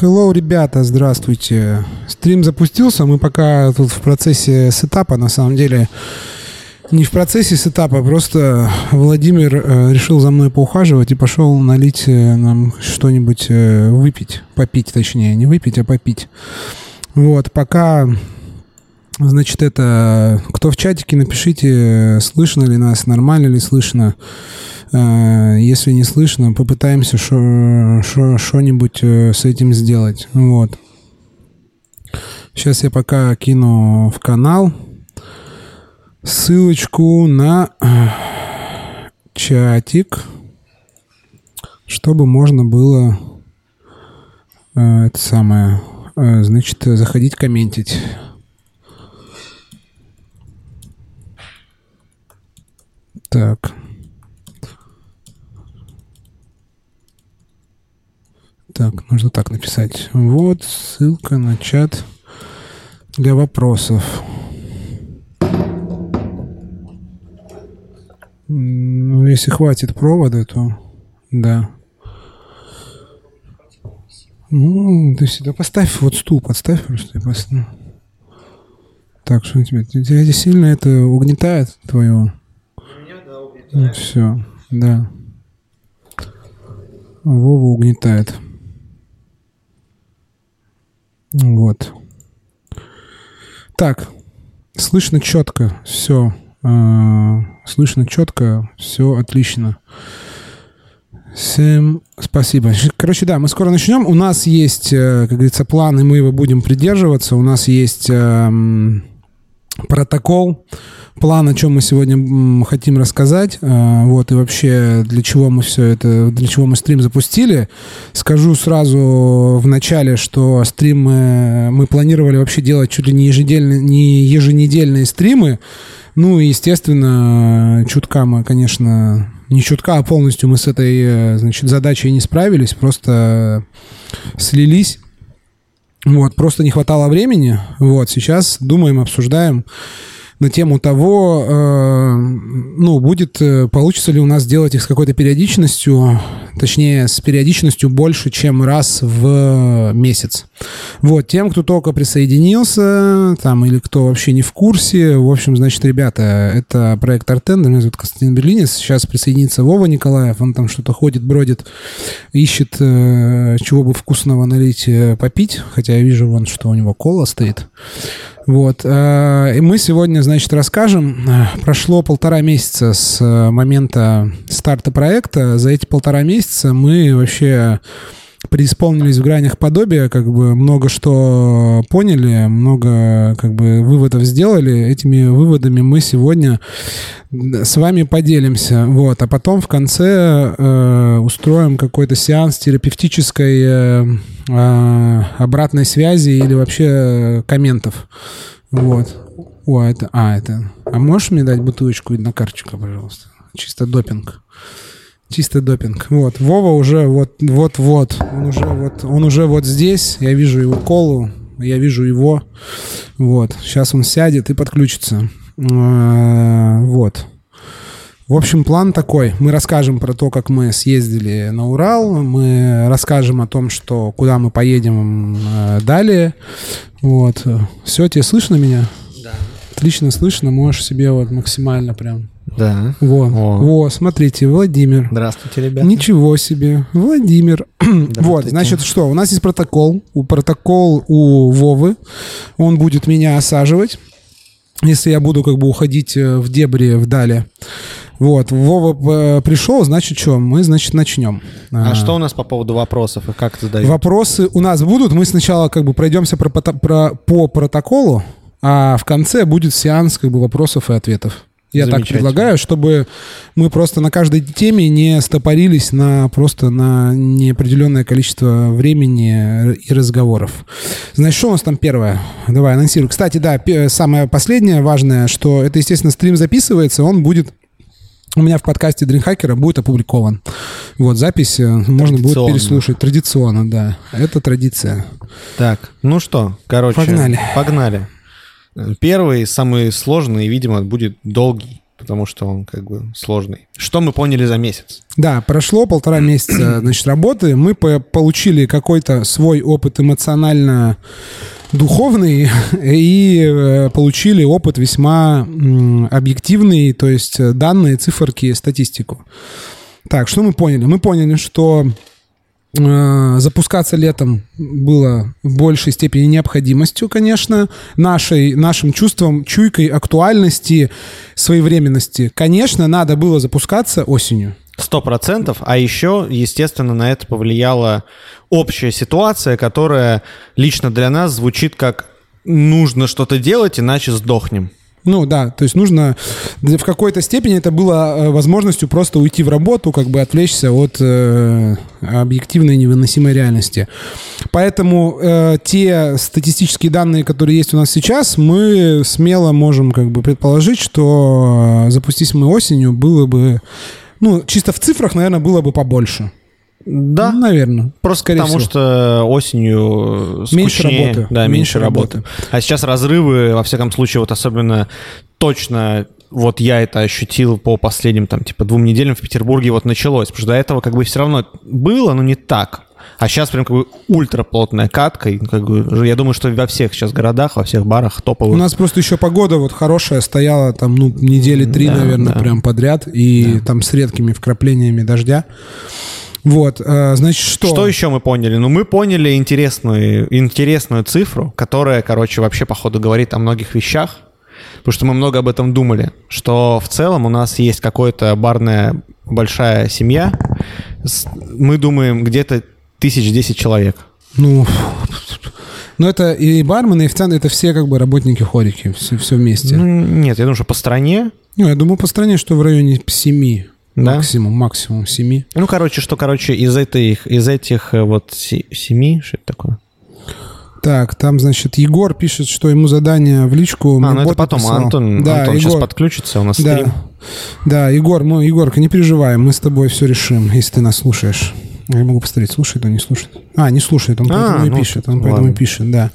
Hello, ребята, здравствуйте. Стрим запустился, мы пока тут в процессе сетапа, на самом деле, не в процессе сетапа, просто Владимир э, решил за мной поухаживать и пошел налить э, нам что-нибудь э, выпить, попить точнее, не выпить, а попить. Вот, пока, значит, это, кто в чатике, напишите, слышно ли нас, нормально ли слышно. Э, если не слышно, попытаемся что-нибудь э, с этим сделать. Вот. Сейчас я пока кину в канал ссылочку на э, чатик, чтобы можно было это самое, значит, заходить комментить. Так. Так, нужно так написать. Вот ссылка на чат для вопросов. Ну, если хватит провода, то да. Ну, ты сюда поставь вот стул, подставь просто. Ну. Так, что тебе? Тебя здесь сильно это угнетает твое? Угнетает. Ну, все, да. Вова угнетает. Вот. Так, слышно четко, все. Э, слышно четко, все отлично. Всем спасибо. Короче, да, мы скоро начнем. У нас есть, э, как говорится, план, и мы его будем придерживаться. У нас есть эм, протокол план, о чем мы сегодня хотим рассказать, а, вот, и вообще для чего мы все это, для чего мы стрим запустили. Скажу сразу в начале, что стримы мы планировали вообще делать чуть ли не еженедельные, не еженедельные стримы, ну, естественно, чутка мы, конечно, не чутка, а полностью мы с этой, значит, задачей не справились, просто слились. Вот, просто не хватало времени. Вот, сейчас думаем, обсуждаем на тему того, э, ну, будет, э, получится ли у нас делать их с какой-то периодичностью, точнее, с периодичностью больше, чем раз в месяц. Вот, тем, кто только присоединился, там, или кто вообще не в курсе, в общем, значит, ребята, это проект Артендер, меня зовут Константин Берлинец, сейчас присоединится Вова Николаев, он там что-то ходит, бродит, ищет, э, чего бы вкусного налить, попить, хотя я вижу вон, что у него кола стоит. Вот. Э, и мы сегодня, значит, расскажем. Э, прошло полтора месяца с э, момента старта проекта. За эти полтора месяца мы вообще преисполнились в гранях подобия, как бы много что поняли, много как бы выводов сделали. Этими выводами мы сегодня с вами поделимся. Вот. А потом в конце э, устроим какой-то сеанс терапевтической э, э, обратной связи или вообще комментов. Вот. О, это... А, это... А можешь мне дать бутылочку на карточку, пожалуйста? Чисто допинг. Чисто допинг. Вот. Вова уже вот, вот, вот. Он уже вот, он уже вот здесь. Я вижу его колу. Я вижу его. Вот. Сейчас он сядет и подключится. А, вот. В общем, план такой. Мы расскажем про то, как мы съездили на Урал. Мы расскажем о том, что куда мы поедем а, далее. Вот. Все, тебе слышно меня? Да. Отлично слышно. Можешь себе вот максимально прям да. Во, О. во, смотрите, Владимир. Здравствуйте, ребята. Ничего себе, Владимир. вот, значит, что, у нас есть протокол. У протокол у Вовы. Он будет меня осаживать, если я буду как бы уходить э, в дебри вдали. Вот, Вова э, пришел, значит, что, мы, значит, начнем. А, а что у нас по поводу вопросов и как это дают? Вопросы у нас будут, мы сначала как бы пройдемся про, про, по протоколу, а в конце будет сеанс как бы вопросов и ответов. Я так предлагаю, чтобы мы просто на каждой теме не стопорились на просто на неопределенное количество времени и разговоров. Значит, что у нас там первое? Давай, анонсируй. Кстати, да, самое последнее важное, что это, естественно, стрим записывается, он будет у меня в подкасте Дринхакера будет опубликован. Вот, запись э, можно будет переслушать. Традиционно, да. Это традиция. Так, ну что, короче. Погнали. Погнали. Первый, самый сложный, видимо, будет долгий. потому что он как бы сложный. Что мы поняли за месяц? Да, прошло полтора месяца, значит, работы. Мы по получили какой-то свой опыт эмоционально духовный и э, получили опыт весьма объективный, то есть данные, циферки, статистику. Так, что мы поняли? Мы поняли, что запускаться летом было в большей степени необходимостью, конечно, нашей, нашим чувством, чуйкой актуальности, своевременности. Конечно, надо было запускаться осенью. Сто процентов. А еще, естественно, на это повлияла общая ситуация, которая лично для нас звучит как «нужно что-то делать, иначе сдохнем». Ну да, то есть нужно в какой-то степени это было э, возможностью просто уйти в работу, как бы отвлечься от э, объективной невыносимой реальности. Поэтому э, те статистические данные, которые есть у нас сейчас, мы смело можем как бы предположить, что э, запустись мы осенью, было бы, ну чисто в цифрах, наверное, было бы побольше. Да. Ну, наверное. Просто скорее потому, всего. что осенью скучнее. Меньше работы. Да, меньше, меньше работы. работы. А сейчас разрывы, во всяком случае, вот особенно точно вот я это ощутил по последним, там, типа, двум неделям в Петербурге вот началось. Потому что до этого как бы все равно было, но не так. А сейчас прям как бы ультраплотная катка. И, как бы, я думаю, что во всех сейчас городах, во всех барах топовых. У нас просто еще погода вот хорошая стояла там, ну, недели три, да, наверное, да. прям подряд. И да. там с редкими вкраплениями дождя. Вот, э, значит, что? Что еще мы поняли? Ну, мы поняли интересную, интересную цифру, которая, короче, вообще, походу, говорит о многих вещах, потому что мы много об этом думали, что в целом у нас есть какая-то барная большая семья, мы думаем, где-то тысяч десять человек. Ну, ну это и бармены, и официанты, это все как бы работники хорики, все, все вместе. Ну, нет, я думаю, что по стране... Ну, я думаю, по стране, что в районе семи. Да? Максимум, максимум семи. Ну, короче, что, короче, из этих, из этих э, вот семи, что это такое? Так, там, значит, Егор пишет, что ему задание в личку. А, ну это потом писал. Антон, да, Антон Егор, сейчас подключится, у нас да, стрим. Да, Егор, мы, Егорка, не переживай, мы с тобой все решим, если ты нас слушаешь. Я могу посмотреть, слушает он, не слушает. А, не слушает, он а, поэтому и ну, пишет, он ладно. поэтому и пишет, да.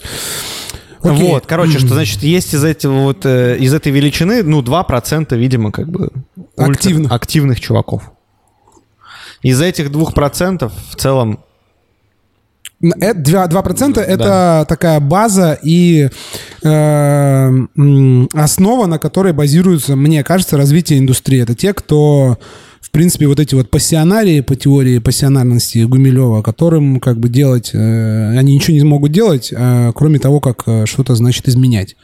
Окей. Вот, короче, что значит, есть из этого вот, э, из этой величины, ну, 2%, видимо, как бы активных, активных чуваков. Из этих 2% в целом 2%, 2% это да. такая база и э, основа, на которой базируется, мне кажется, развитие индустрии. Это те, кто принципе, вот эти вот пассионарии по теории пассионарности Гумилева, которым как бы делать, э, они ничего не могут делать, э, кроме того, как э, что-то значит изменять.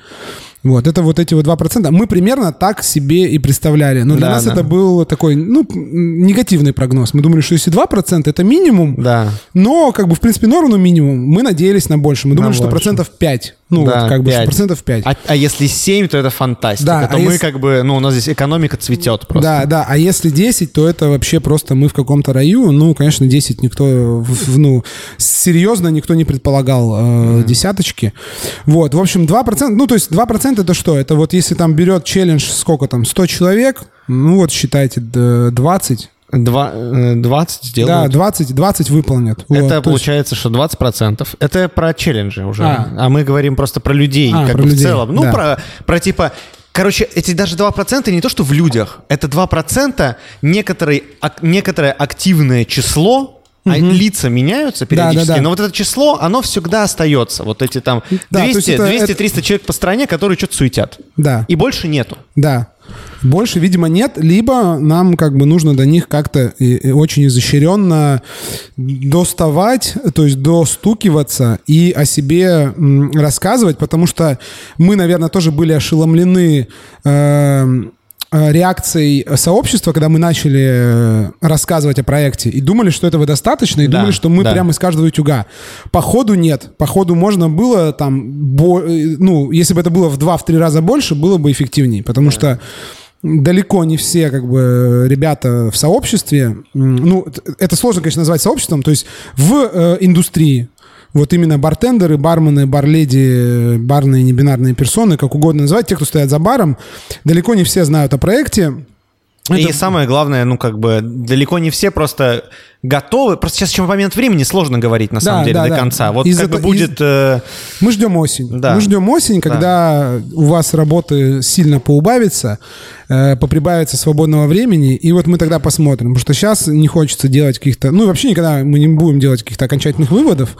Вот, это вот эти вот 2%. Мы примерно так себе и представляли. Но для да, нас да. это был такой, ну, негативный прогноз. Мы думали, что если 2% это минимум, да. но, как бы, в принципе, норму минимум. Мы надеялись на больше. Мы думали, на что больше. процентов 5. Ну, да, вот, как 5. бы, процентов 5. А, а если 7, то это фантастика. Да, то а мы если... как бы, ну, у нас здесь экономика цветет просто. Да, да. А если 10, то это вообще просто мы в каком-то раю. Ну, конечно, 10 никто, ну, серьезно никто не предполагал э, mm. десяточки. Вот, в общем, 2%, ну, то есть 2% это что? Это вот если там берет челлендж, сколько там, 100 человек, ну вот считайте, 20, 20 сделают? Да, 20, 20 выполнят. Это вот, получается, есть... что 20%. Это про челленджи уже. А, а мы говорим просто про людей, а, как про бы людей. в целом. Ну, да. про, про типа... Короче, эти даже 2% не то, что в людях. Это 2% некоторые, некоторое активное число а лица меняются периодически, да, да, да. но вот это число, оно всегда остается. Вот эти там 200, это, 200 300 человек по стране, которые что-то суетят. Да. И больше нету. Да. Больше, видимо, нет, либо нам как бы нужно до них как-то очень изощренно доставать, то есть достукиваться и о себе рассказывать, потому что мы, наверное, тоже были ошеломлены э, реакцией сообщества, когда мы начали э, рассказывать о проекте, и думали, что этого достаточно, и да, думали, что мы да. прямо из каждого утюга. Походу нет. Походу можно было там, бо, э, ну, если бы это было в два-три раза больше, было бы эффективнее, потому да. что далеко не все как бы ребята в сообществе, ну, это сложно, конечно, назвать сообществом, то есть в э, индустрии, вот именно бартендеры, бармены, барледи, барные небинарные персоны, как угодно называть, те, кто стоят за баром, далеко не все знают о проекте. И Это... самое главное, ну, как бы, далеко не все просто готовы. Просто сейчас еще момент времени сложно говорить на самом да, деле да, до да. конца. Вот из как бы будет. Из... Э... Мы ждем осень. Да. Мы ждем осень, когда да. у вас работы сильно поубавится, э, поприбавится свободного времени, и вот мы тогда посмотрим, потому что сейчас не хочется делать каких-то, ну вообще никогда мы не будем делать каких-то окончательных выводов,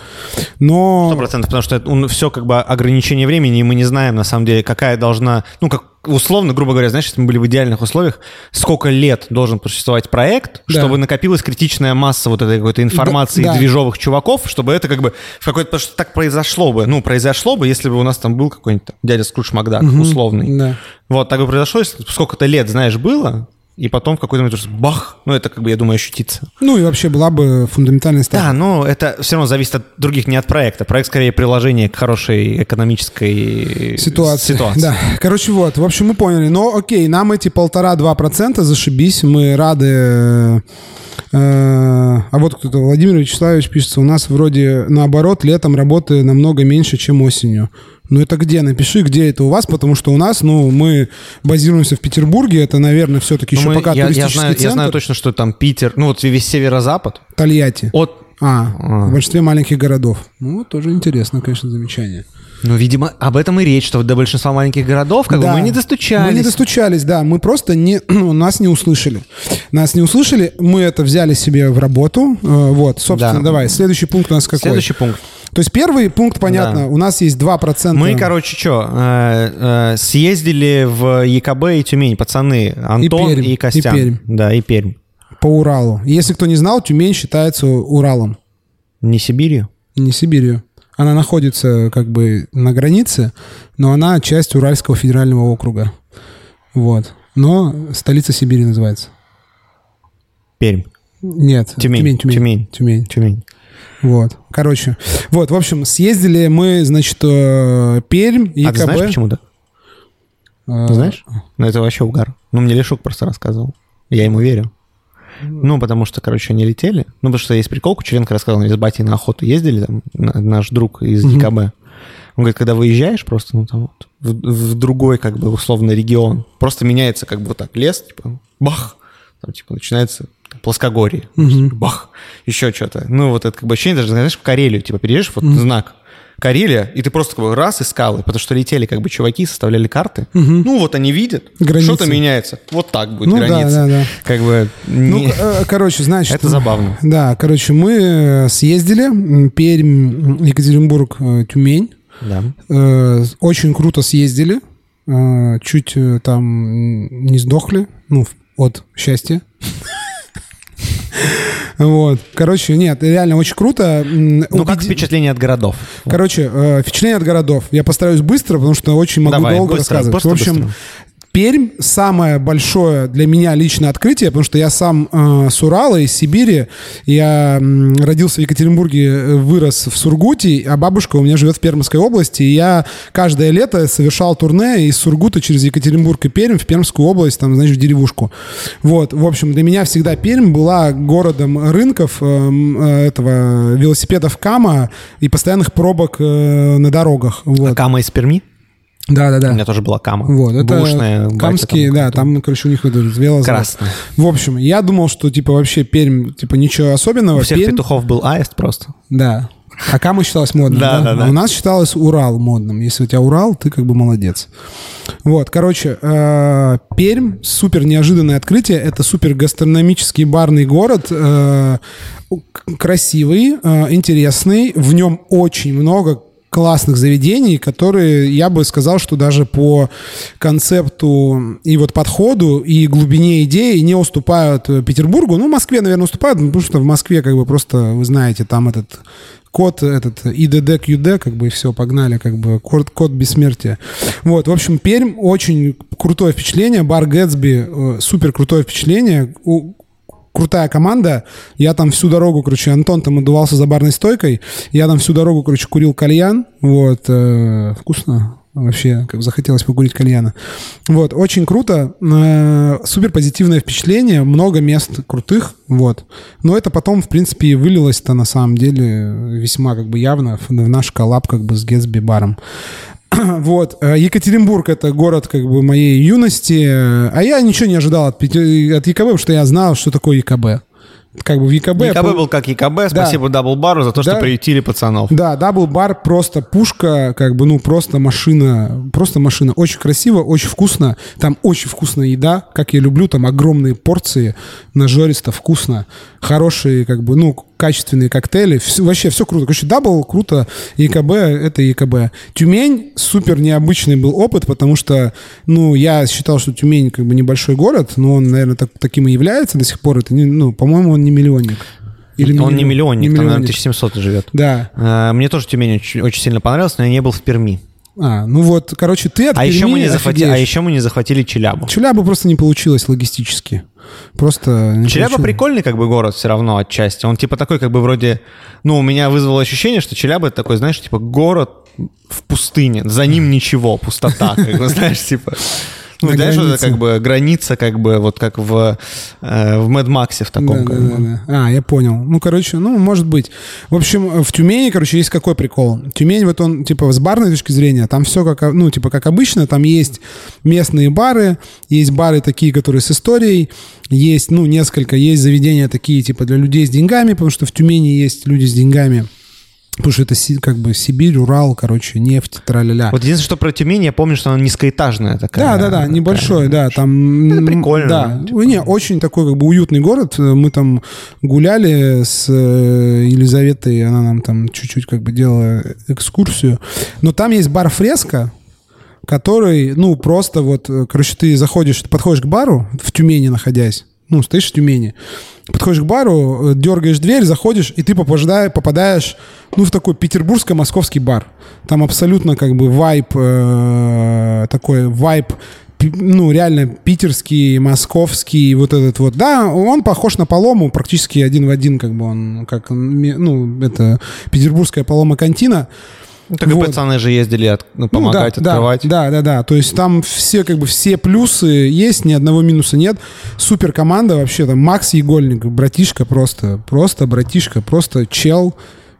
но. Сто процентов, потому что это, все как бы ограничение времени, и мы не знаем на самом деле, какая должна, ну как условно, грубо говоря, знаешь, если мы были в идеальных условиях, сколько лет должен существовать проект, да. чтобы накопилась критичная масса вот этой какой-то информации да, да. движовых чуваков, чтобы это как бы в какой-то... Потому что так произошло бы. Ну, произошло бы, если бы у нас там был какой-нибудь дядя Скрудж Макдак, угу, условный. Да. Вот, так бы произошло, если сколько-то лет, знаешь, было, и потом в какой-то момент бах, ну это как бы, я думаю, ощутится. Ну и вообще была бы фундаментальная ставка. Да, но это все равно зависит от других, не от проекта. Проект скорее приложение к хорошей экономической ситуации. ситуации. Да, короче, вот, в общем, мы поняли. Но окей, нам эти полтора-два процента зашибись, мы рады э, а вот кто-то, Владимир Вячеславович пишется, у нас вроде наоборот, летом работы намного меньше, чем осенью. Ну это где? Напиши, где это у вас, потому что у нас, ну, мы базируемся в Петербурге, это, наверное, все-таки еще мы, пока я, я знаю, центр. Я знаю точно, что там Питер, ну вот весь северо-запад. Тольятти. От... А, а, в большинстве маленьких городов. Ну, тоже интересно, конечно, замечание. Ну, видимо, об этом и речь, что до большинства маленьких городов как да, бы мы не достучались. Мы не достучались, да. Мы просто не, ну, нас не услышали. Нас не услышали, мы это взяли себе в работу. Э, вот, собственно, да. давай. Следующий пункт у нас какой? Следующий пункт. То есть первый пункт, понятно, да. у нас есть 2%. Мы, короче, что, э, э, съездили в ЕКБ и Тюмень, пацаны, Антон и, Пермь, и Костян. И Пермь. Да, и Пермь. По Уралу. Если кто не знал, Тюмень считается Уралом. Не Сибирью? Не Сибирью. Она находится как бы на границе, но она часть Уральского федерального округа. Вот. Но столица Сибири называется. Пермь. Нет. Тюмень. Тюмень. Тюмень. Тюмень. Тюмень. Вот. Короче. Вот, в общем, съездили мы, значит, э, Пермь, ЕКБ. А ты знаешь почему, да? А... Ты знаешь? Ну, это вообще угар. Ну, мне Лешук просто рассказывал. Я ему верю. Ну, потому что, короче, они летели. Ну, потому что есть прикол, Кучеренко рассказал, они с батей на охоту ездили, там, наш друг из ЕКБ. Он говорит, когда выезжаешь просто, ну, там вот, в, в другой, как бы, условно, регион, просто меняется, как бы, вот так, лес, типа, бах, там, типа, начинается плоскогорье, угу. бах, еще что-то. Ну, вот это как бы ощущение, даже, знаешь, в Карелию, типа, переезжаешь, вот угу. знак, Карелия, и ты просто бы раз искал, потому что летели как бы чуваки, составляли карты. Угу. Ну вот они видят, что-то меняется. Вот так будет ну, граница. Да, да, да. Как бы... Ну, не... Ну, короче, значит... Это забавно. Да, короче, мы э, съездили, Пермь, Екатеринбург, э, Тюмень. Да. Очень круто съездили. Чуть там не сдохли, ну, от счастья. Вот. Короче, нет, реально очень круто. Ну, как впечатление от городов? Короче, э, впечатление от городов. Я постараюсь быстро, потому что очень могу Давай, долго быстро, рассказывать. В общем, быстро. Пермь самое большое для меня личное открытие, потому что я сам э, с Урала, из Сибири. Я э, родился в Екатеринбурге, вырос в Сургуте, а бабушка у меня живет в Пермской области. И я каждое лето совершал турне из Сургута через Екатеринбург и Пермь в Пермскую область, там, значит, в деревушку. Вот, в общем, для меня всегда Пермь была городом рынков э, э, этого велосипедов Кама и постоянных пробок э, на дорогах. Вот. А Кама из Перми? Да, да, да. У меня тоже была кама. Вот, это Бушная, камские, там, да, там, короче, у них это велозавод. Красный. В общем, я думал, что, типа, вообще Пермь, типа, ничего особенного. У всех Пермь... петухов был аист просто. Да. А Кама считалась модным, да? да, да. А у нас считалось Урал модным. Если у тебя Урал, ты как бы молодец. Вот, короче, э, Пермь, супер неожиданное открытие. Это супер гастрономический барный город. Э, красивый, э, интересный. В нем очень много классных заведений, которые, я бы сказал, что даже по концепту и вот подходу, и глубине идеи не уступают Петербургу. Ну, Москве, наверное, уступают, потому что в Москве, как бы, просто, вы знаете, там этот код, этот ИДД, QD, как бы, и все, погнали, как бы, код, код бессмертия. Вот, в общем, Пермь очень крутое впечатление, бар Гэтсби, э, супер крутое впечатление, крутая команда. Я там всю дорогу, короче, Антон там отдувался за барной стойкой. Я там всю дорогу, короче, курил кальян. Вот. Э, вкусно. Вообще, как захотелось покурить кальяна. Вот, очень круто. Э, супер позитивное впечатление. Много мест крутых. Вот. Но это потом, в принципе, вылилось-то на самом деле весьма как бы явно в наш коллаб как бы с Гетсби баром. Вот. Э, Екатеринбург — это город как бы моей юности. А я ничего не ожидал от, от ЕКБ, потому что я знал, что такое ЕКБ. как бы в ЕКБ. ЕКБ был как ЕКБ, да. спасибо Даблбару за то, что да. приютили пацанов. Да, Даблбар просто пушка, как бы, ну, просто машина, просто машина. Очень красиво, очень вкусно. Там очень вкусная еда, как я люблю, там огромные порции, нажористо, вкусно. Хорошие, как бы, ну, качественные коктейли. Все, вообще все круто. Короче, double круто. ЕКБ — это ЕКБ. Тюмень — супер необычный был опыт, потому что, ну, я считал, что Тюмень как бы небольшой город, но он, наверное, так, таким и является до сих пор. Это, не, ну, по-моему, он не миллионник. Или он не миллионник, не там, наверное, 1700 живет. Да. А, мне тоже Тюмень очень, очень сильно понравился, но я не был в Перми. А, ну вот, короче, ты от а Перми еще мы не захватили, А еще мы не захватили Челябу. Челябу просто не получилось логистически. Просто... Челяба получилось. прикольный как бы город все равно отчасти. Он типа такой как бы вроде... Ну, у меня вызвало ощущение, что Челяба это такой, знаешь, типа город в пустыне. За ним ничего, пустота. Как бы, знаешь, типа... Ну, знаешь, это как бы граница, как бы вот как в, э, в Mad Max в таком. Да, да, да, да. А, я понял. Ну, короче, ну, может быть. В общем, в Тюмени, короче, есть какой прикол. Тюмень, вот он, типа, с барной точки зрения, там все как, ну, типа, как обычно, там есть местные бары, есть бары такие, которые с историей, есть, ну, несколько, есть заведения такие, типа, для людей с деньгами, потому что в Тюмени есть люди с деньгами. Потому что это как бы Сибирь, Урал, короче, нефть, траля-ля. Вот единственное, что про Тюмень, я помню, что она низкоэтажная такая. Да, да, да, небольшой, да, там... Это прикольно. Да, типа. не, очень такой как бы уютный город. Мы там гуляли с э, Елизаветой, она нам там чуть-чуть как бы делала экскурсию. Но там есть бар «Фреска», который, ну, просто вот, короче, ты заходишь, ты подходишь к бару в Тюмени находясь, ну, стоишь в Тюмени, подходишь к бару, дергаешь дверь, заходишь, и ты попадаешь, попадаешь ну, в такой петербургско-московский бар. Там абсолютно как бы вайп, э, такой вайп ну, реально питерский, московский, вот этот вот. Да, он похож на Полому, практически один в один, как бы он, как, ну, это петербургская Полома Кантина. Ну, так вот. и пацаны же ездили от, ну, помогать, ну, да, открывать. Да, да, да. То есть там все, как бы, все плюсы есть, ни одного минуса нет. Супер команда вообще, там Макс Егольник, братишка просто, просто братишка, просто чел,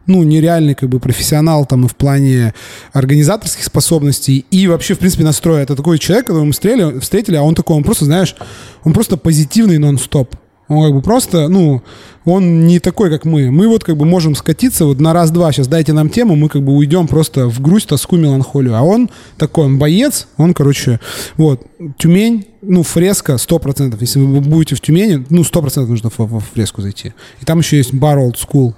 ну, нереальный как бы профессионал там и в плане организаторских способностей и вообще, в принципе, настроя. Это такой человек, которого мы встретили, встретили, а он такой, он просто, знаешь, он просто позитивный нон-стоп. Он как бы просто, ну, он не такой, как мы. Мы вот как бы можем скатиться вот на раз-два. Сейчас дайте нам тему, мы как бы уйдем просто в грусть, тоску, меланхолию. А он такой, он боец, он, короче, вот, Тюмень, ну, фреска 100%. Если вы будете в Тюмени, ну, 100% нужно в, в фреску зайти. И там еще есть бар Old School.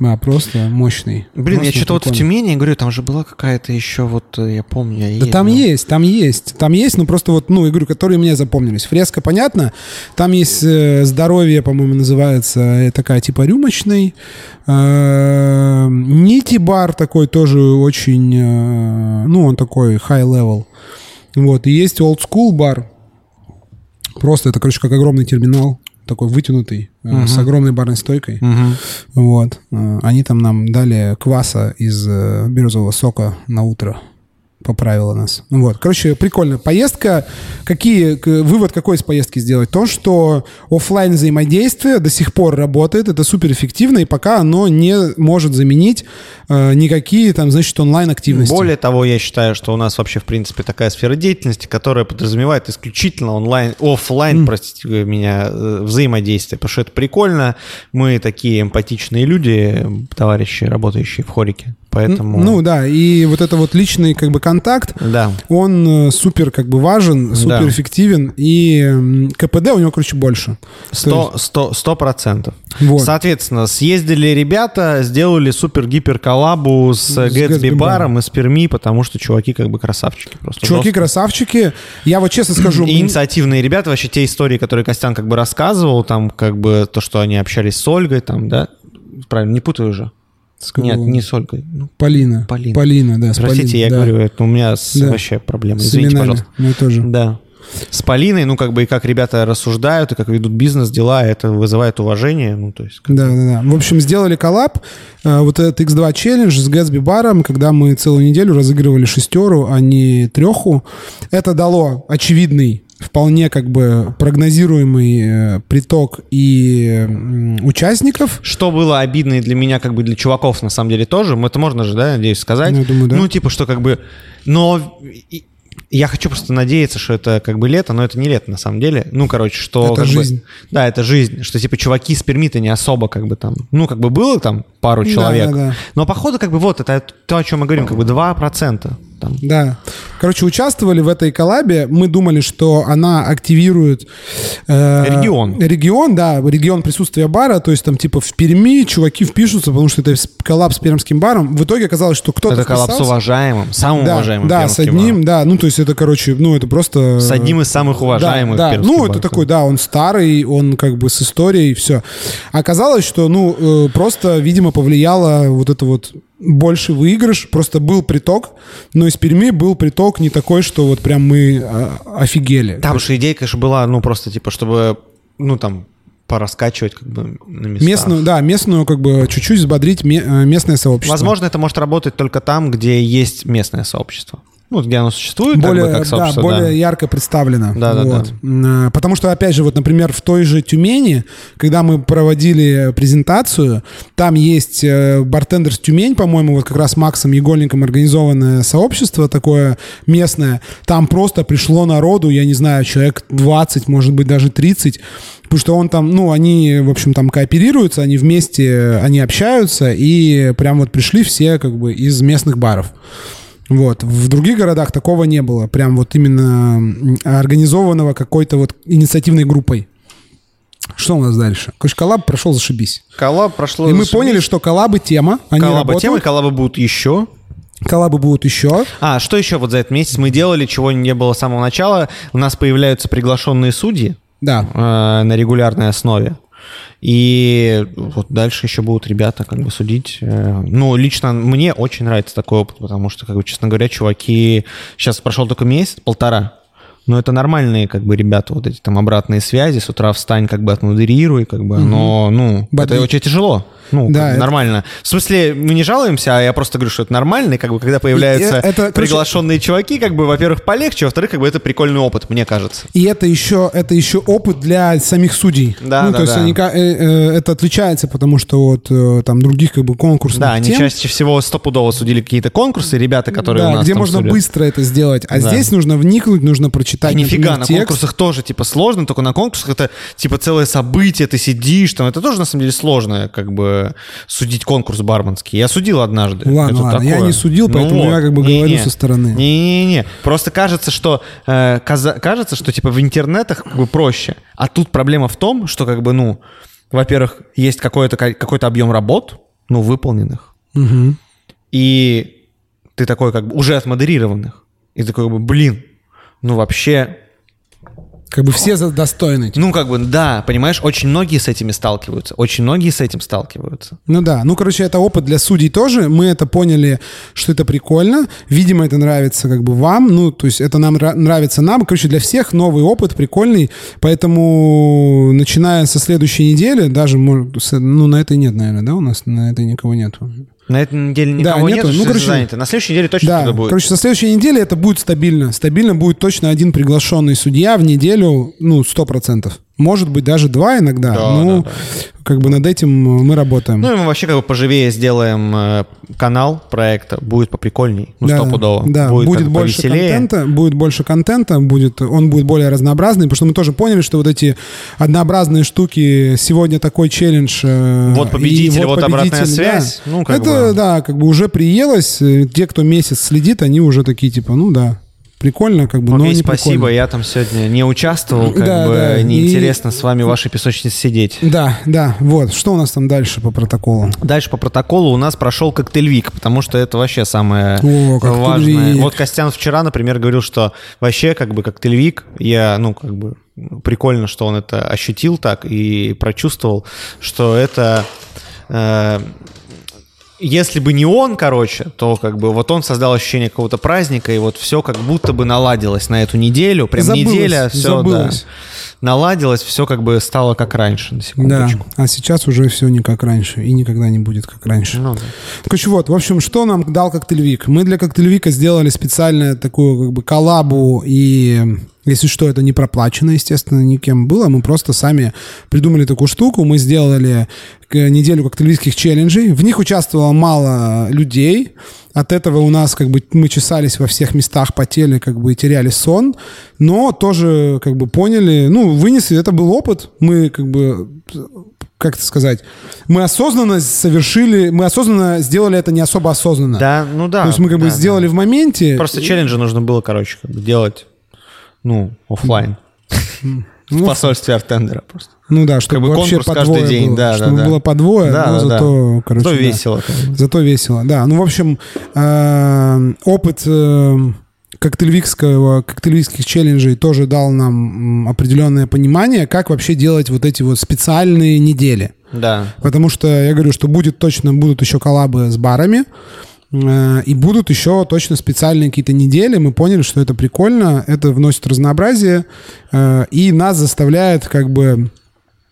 Да, просто мощный. Блин, просто я что-то вот в Тюмени, говорю, там же была какая-то еще, вот, э, я помню, я ездил. Да там есть, там есть. Там есть, ну просто вот, ну, говорю, которые мне запомнились. Фреска, понятно. Там есть э, здоровье, по-моему, называется, э, такая типа рюмочный. Э, Нити бар такой тоже очень, э, ну, он такой high level. Вот, и есть old school бар. Просто это, короче, как огромный терминал такой вытянутый, uh-huh. с огромной барной стойкой. Uh-huh. Вот. Э, они там нам дали кваса из березового сока на утро поправила нас. Ну вот, короче, прикольно. Поездка, какие, вывод какой из поездки сделать? То, что офлайн взаимодействие до сих пор работает, это супер эффективно, и пока оно не может заменить э, никакие там, значит, онлайн активности. Более того, я считаю, что у нас вообще, в принципе, такая сфера деятельности, которая подразумевает исключительно онлайн, офлайн, mm. простите меня, э, взаимодействие, потому что это прикольно. Мы такие эмпатичные люди, товарищи, работающие в хорике. Поэтому... Ну да, и вот это вот личный как бы контакт, да. он э, супер как бы важен, супер да. эффективен, и КПД у него, короче, больше. Сто, сто, сто процентов. Вот. Соответственно, съездили ребята, сделали супер-гипер коллабу с, с Гэтсби баром из Перми, потому что чуваки как бы красавчики. Просто чуваки жестко. красавчики. Я вот честно скажу... И инициативные ребята, вообще те истории, которые Костян как бы рассказывал, там как бы то, что они общались с Ольгой, там, да? Правильно, не путаю уже. С Нет, не с Ольгой. Ну, Полина. Полина. Полина, да. Простите, Полиной, я да. говорю, это у меня с, да. вообще проблемы. Извините, Семенами. пожалуйста. Мы тоже. Да. С Полиной, ну, как бы, и как ребята рассуждают, и как ведут бизнес, дела, это вызывает уважение, ну, то есть... Да, да, да. В общем, сделали коллаб, э, вот этот X2 челлендж с Гэтсби баром, когда мы целую неделю разыгрывали шестеру, а не треху. Это дало очевидный вполне как бы прогнозируемый э, приток и участников. Что было обидно и для меня, как бы для чуваков, на самом деле, тоже. Это можно же, да, надеюсь, сказать. Ну, я думаю, да. Ну, типа, что как бы... Но я хочу просто надеяться, что это как бы лето, но это не лето на самом деле. Ну, короче, что... Это жизнь. Бы, да, это жизнь. Что типа чуваки с перми не особо как бы там... Ну, как бы было там пару человек. Да, да, да. Но походу как бы вот это то, о чем мы говорим, как бы 2% там. Да. Короче, участвовали в этой коллабе. Мы думали, что она активирует... Э, регион. Регион, да, регион присутствия бара. То есть там типа в Перми чуваки впишутся, потому что это коллаб с пермским баром. В итоге оказалось, что кто-то Это коллаб с уважаемым, самым да, уважаемым Да, с одним, баром. да. Ну, то есть это, короче, ну, это просто... С одним из самых уважаемых Да, да. ну, это такой, да, он старый, он как бы с историей, все. Оказалось, что, ну, э, просто, видимо, повлияло вот это вот больше выигрыш, просто был приток, но из Перми был приток не такой, что вот прям мы а, офигели. Потому что идея, конечно, была, ну, просто типа, чтобы, ну, там, пораскачивать как бы на местах. Местную, да, местную как бы чуть-чуть взбодрить э, местное сообщество. Возможно, это может работать только там, где есть местное сообщество. Ну, где оно существует, более, как бы, как сообщество. Да, более да. ярко представлено. Да, да, вот. да. Э, потому что, опять же, вот, например, в той же Тюмени, когда мы проводили презентацию, там есть э, Bartenders Тюмень, по-моему, вот как раз Максом Егольником организованное сообщество такое местное. Там просто пришло народу, я не знаю, человек 20, может быть, даже 30, потому что он там, ну, они, в общем, там кооперируются, они вместе, они общаются, и прям вот пришли все как бы из местных баров. Вот. В других городах такого не было. Прям вот именно организованного какой-то вот инициативной группой. Что у нас дальше? Короче, коллаб прошел зашибись. Коллаб прошло И мы поняли, что коллабы тема. Они коллабы работают. тема, коллабы будут еще. Коллабы будут еще. А, что еще вот за этот месяц мы делали, чего не было с самого начала? У нас появляются приглашенные судьи. Да. Э, на регулярной основе. И вот дальше еще будут ребята как бы судить. Э, ну, лично мне очень нравится такой опыт, потому что, как бы, честно говоря, чуваки... Сейчас прошел только месяц, полтора. Но это нормальные, как бы, ребята, вот эти там обратные связи. С утра встань, как бы, отмодерируй, как бы. Но, ну, Бодрить. это очень тяжело. Ну, да, это... нормально. В смысле, мы не жалуемся, а я просто говорю, что это нормально. И как бы, когда появляются и, это, приглашенные короче... чуваки, как бы, во-первых, полегче, во-вторых, как бы, это прикольный опыт, мне кажется. И это еще, это еще опыт для самих судей. Да, ну, да, то есть да. Они, э, э, это отличается, потому что вот э, там других как бы конкурсов. Да, они чаще всего стопудово судили какие-то конкурсы, ребята, которые да, у нас где можно судят. быстро это сделать. А да. здесь нужно вникнуть, нужно прочитать. И нифига, на текст. конкурсах тоже, типа, сложно, только на конкурсах это, типа, целое событие, ты сидишь, там, это тоже, на самом деле, сложно, как бы, судить конкурс барменский. Я судил однажды. Ладно, это ладно, такое. я не судил, ну поэтому вот. я как бы не, говорю не. со стороны. Не-не-не, просто кажется, что э, каза- кажется, что типа в интернетах как бы проще. А тут проблема в том, что как бы, ну, во-первых, есть какой-то какой-то объем работ, ну, выполненных. Угу. И ты такой как бы уже отмодерированных. И такой как бы, блин, ну вообще как бы все достойны. Ну, как бы, да, понимаешь, очень многие с этими сталкиваются. Очень многие с этим сталкиваются. Ну да, ну, короче, это опыт для судей тоже. Мы это поняли, что это прикольно. Видимо, это нравится как бы вам. Ну, то есть это нам нравится нам. Короче, для всех новый опыт, прикольный. Поэтому, начиная со следующей недели, даже, ну, на этой нет, наверное, да, у нас на этой никого нету. На этой неделе никого да, нету, нету ну, короче, заняты. На следующей неделе точно да, будет. Короче, на следующей неделе это будет стабильно. Стабильно будет точно один приглашенный судья в неделю, ну, сто процентов. Может быть, даже два иногда. Да, ну, да, да. как бы над этим мы работаем. Ну, и мы вообще как бы поживее сделаем э, канал проекта. Будет поприкольней. Ну, да, стопудово. Да, будет, будет больше повеселее. контента. Будет больше контента. Будет, он будет более разнообразный. Потому что мы тоже поняли, что вот эти однообразные штуки, сегодня такой челлендж. Э, вот победитель, вот, вот обратная связь. Да, ну, как это, бы... да, как бы уже приелось. Те, кто месяц следит, они уже такие, типа, ну да, прикольно, как бы, Окей, но не спасибо, прикольно. я там сегодня не участвовал, как да, бы да. неинтересно и... с вами в вашей песочнице сидеть. Да, да, вот. Что у нас там дальше по протоколу? Дальше по протоколу у нас прошел коктейльвик, потому что это вообще самое О, важное. Вот Костян вчера, например, говорил, что вообще как бы коктейльвик, я, ну, как бы прикольно, что он это ощутил так и прочувствовал, что это э, если бы не он, короче, то как бы вот он создал ощущение какого-то праздника, и вот все как будто бы наладилось на эту неделю. Прям забылось, неделя, все, забылось. да. Наладилось, все как бы стало как раньше, на секундочку. Да, а сейчас уже все не как раньше, и никогда не будет как раньше. Ну, да. Короче, вот, в общем, что нам дал Коктейльвик? Мы для Коктейльвика сделали специальную такую как бы коллабу и если что, это не проплачено, естественно, никем было. Мы просто сами придумали такую штуку. Мы сделали неделю коктейльских челленджей. В них участвовало мало людей. От этого у нас как бы мы чесались во всех местах, потели, как бы теряли сон, но тоже как бы поняли, ну, вынесли, это был опыт, мы как бы как это сказать, мы осознанно совершили, мы осознанно сделали это не особо осознанно. Да, ну да. То есть мы как да, бы сделали да. в моменте. Просто челленджи нужно было, короче, как бы делать, ну, офлайн. В посольстве Артендера просто. Ну да, чтобы как бы вообще по двое день, было, да, чтобы да, было по двое, да, но да, зато, да. короче, зато да. весело. Конечно. Зато весело, да. Ну, в общем, э, опыт э, коктейльвикского, коктейльвикских челленджей тоже дал нам определенное понимание, как вообще делать вот эти вот специальные недели. Да. Потому что я говорю, что будет точно, будут еще коллабы с барами, и будут еще точно специальные какие-то недели. Мы поняли, что это прикольно, это вносит разнообразие, и нас заставляет как бы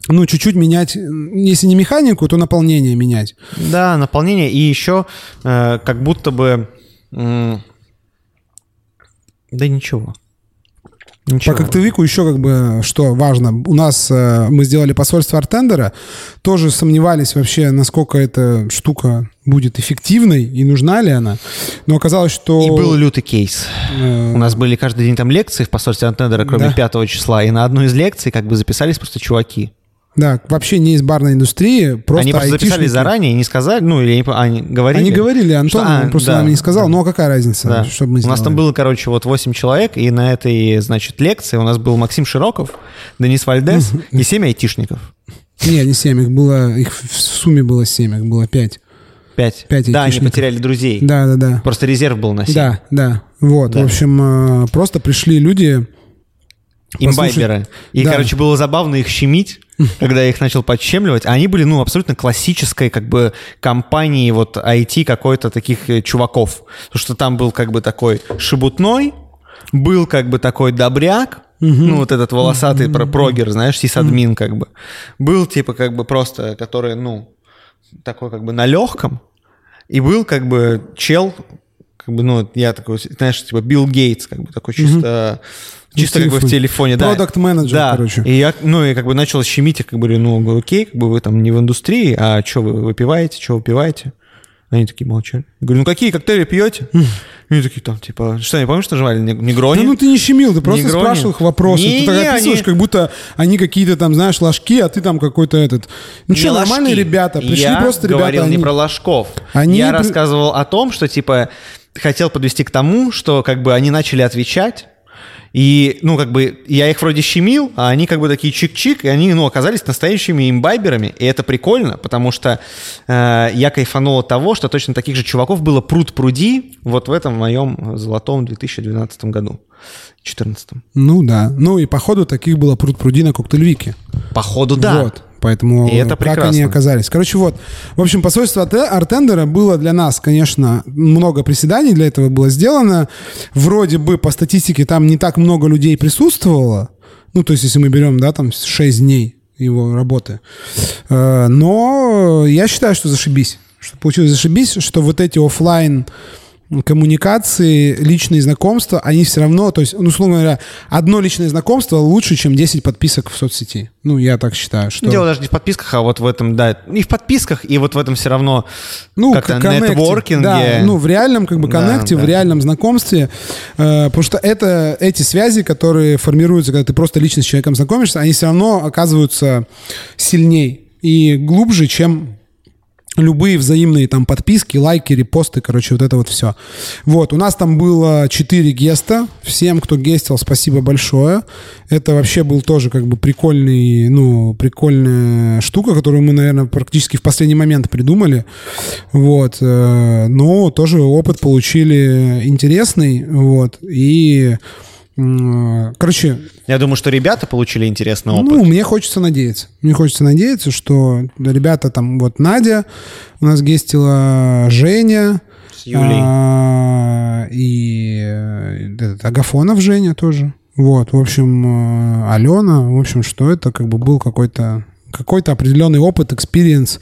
ну, чуть-чуть менять, если не механику, то наполнение менять. Да, наполнение, и еще э, как будто бы... Э, да ничего. Ничего. По коктейльвику еще как бы, что важно, у нас э, мы сделали посольство Артендера, тоже сомневались вообще, насколько эта штука будет эффективной и нужна ли она. Но оказалось, что... И был лютый кейс. Э... У нас были каждый день там лекции в посольстве Артендера, кроме да. 5 числа, и на одну из лекций как бы записались просто чуваки. Да, вообще не из барной индустрии, просто Они просто записали заранее и не сказали, ну, или они говорили? Они говорили, Антон что, а, просто да, нам не сказал, да. ну, а какая разница, да. чтобы мы сделали? У нас там было, короче, вот 8 человек, и на этой, значит, лекции у нас был Максим Широков, Денис Вальдес и 7 айтишников. Не, не 7, их было, их в сумме было 7, их было 5. 5. 5 да, они потеряли друзей. Да, да, да. Просто резерв был на 7. Да, да. Вот, да. в общем, э, просто пришли люди... Имбайберы. И, да. короче, было забавно их щемить, когда я их начал подщемливать, они были, ну, абсолютно классической, как бы, компании вот IT какой-то таких э, чуваков. Потому что там был, как бы, такой шебутной, был, как бы, такой добряк, Угу. Ну, вот этот волосатый угу. прогер, знаешь, сисадмин, как бы. Был, типа, как бы просто, который, ну, такой, как бы, на легком. И был, как бы, чел, как бы, ну, я такой, знаешь, типа, Билл Гейтс, как бы, такой чисто... Чисто как бы в телефоне, да. Продукт менеджер, да. короче. И я, ну, и как бы начал щемить, как бы, ну, окей, как бы вы там не в индустрии, а что вы выпиваете, что вы пиваете? Они такие молчали. Я говорю, ну какие коктейли пьете? И они такие там, типа, что, не помнишь, нажимали негрони? Да ну ты не щемил, ты просто негрони. спрашивал их вопросы. Не, ты так описываешь, они... как будто они какие-то там, знаешь, ложки, а ты там какой-то этот... Ну что, нормальные ребята, пришли я просто ребята. Я говорил они... не про ложков. Они... Я рассказывал о том, что, типа, хотел подвести к тому, что, как бы, они начали отвечать, и, ну, как бы, я их вроде щемил, а они как бы такие чик-чик, и они, ну, оказались настоящими имбайберами, и это прикольно, потому что э, я кайфанул от того, что точно таких же чуваков было пруд-пруди вот в этом моем золотом 2012 году. 14 Ну да. Ну и походу таких было пруд-пруди на Коктейльвике. Походу да. Вот. Поэтому и это как прекрасно. они оказались. Короче, вот. В общем, посольство Артендера было для нас, конечно, много приседаний для этого было сделано. Вроде бы по статистике там не так много людей присутствовало. Ну, то есть, если мы берем, да, там 6 дней его работы. Э, но я считаю, что зашибись. Что получилось зашибись, что вот эти офлайн коммуникации, личные знакомства, они все равно, то есть, ну, условно говоря, одно личное знакомство лучше, чем 10 подписок в соцсети. Ну, я так считаю, что... Дело даже не в подписках, а вот в этом, да, и в подписках, и вот в этом все равно ну, как-то нетворкинге. Да, ну, в реальном как бы коннекте, да, да. в реальном знакомстве, э, потому что это эти связи, которые формируются, когда ты просто лично с человеком знакомишься, они все равно оказываются сильней и глубже, чем любые взаимные там подписки, лайки, репосты, короче, вот это вот все. Вот, у нас там было 4 геста. Всем, кто гестил, спасибо большое. Это вообще был тоже как бы прикольный, ну, прикольная штука, которую мы, наверное, практически в последний момент придумали. Вот. Э, но тоже опыт получили интересный. Вот. И Короче... Я думаю, что ребята получили интересный опыт. Ну, мне хочется надеяться. Мне хочется надеяться, что ребята там, вот Надя, у нас гестила Женя. С Юлей. А, и э, этот, Агафонов Женя тоже. Вот, в общем, э, Алена, в общем, что это как бы был какой-то какой-то определенный опыт, experience,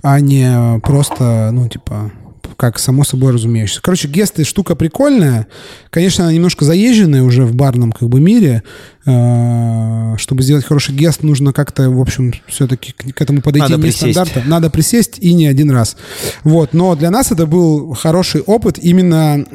а не просто, ну, типа, как само собой разумеющееся. Короче, гесты штука прикольная. Конечно, она немножко заезженная уже в барном как бы мире. Э, чтобы сделать хороший гест, нужно как-то, в общем, все-таки к этому подойти Надо не присесть. стандартно. Надо присесть и не один раз. Вот. Но для нас это был хороший опыт именно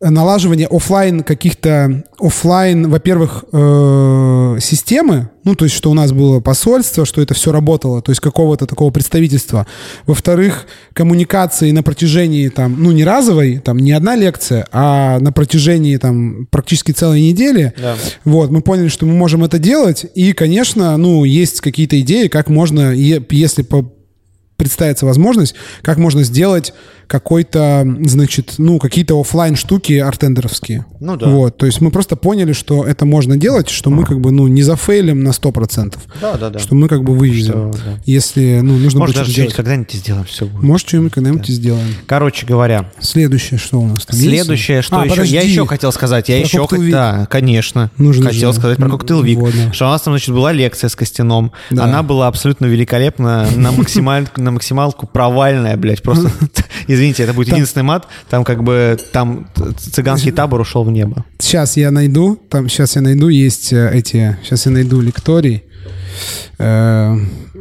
налаживание офлайн каких-то офлайн, во-первых, э, системы, ну то есть что у нас было посольство, что это все работало, то есть какого-то такого представительства. Во-вторых, коммуникации на протяжении там, ну не разовой, там не одна лекция, а на протяжении там практически целой недели. Да. Вот мы поняли, что мы можем это делать, и, конечно, ну есть какие-то идеи, как можно, если по представится возможность, как можно сделать какой-то, значит, ну, какие-то офлайн штуки артендеровские. Ну да. Вот, то есть мы просто поняли, что это можно делать, что мы как бы, ну, не зафейлим на 100%. Да, да, да. Что мы как бы вывезем. Что, да. Если, ну, нужно Может, даже что-нибудь когда-нибудь сделаем, все будет. Может, что-нибудь когда-нибудь да. сделаем. Короче говоря. Следующее, что у нас там Следующее, есть? что а, еще? Подожди. Я еще хотел сказать. Я про еще хотел... Да, конечно. Нужно хотел же. сказать про коктейл Вик. Вот, да. Что у нас там, значит, была лекция с Костяном. Да. Она была абсолютно великолепна, на максималку провальная, блядь. Просто, извините, это будет единственный мат. Там как бы, там цыганский табор ушел в небо. Сейчас я найду, там сейчас я найду, есть э, эти, сейчас я найду лекторий. Э,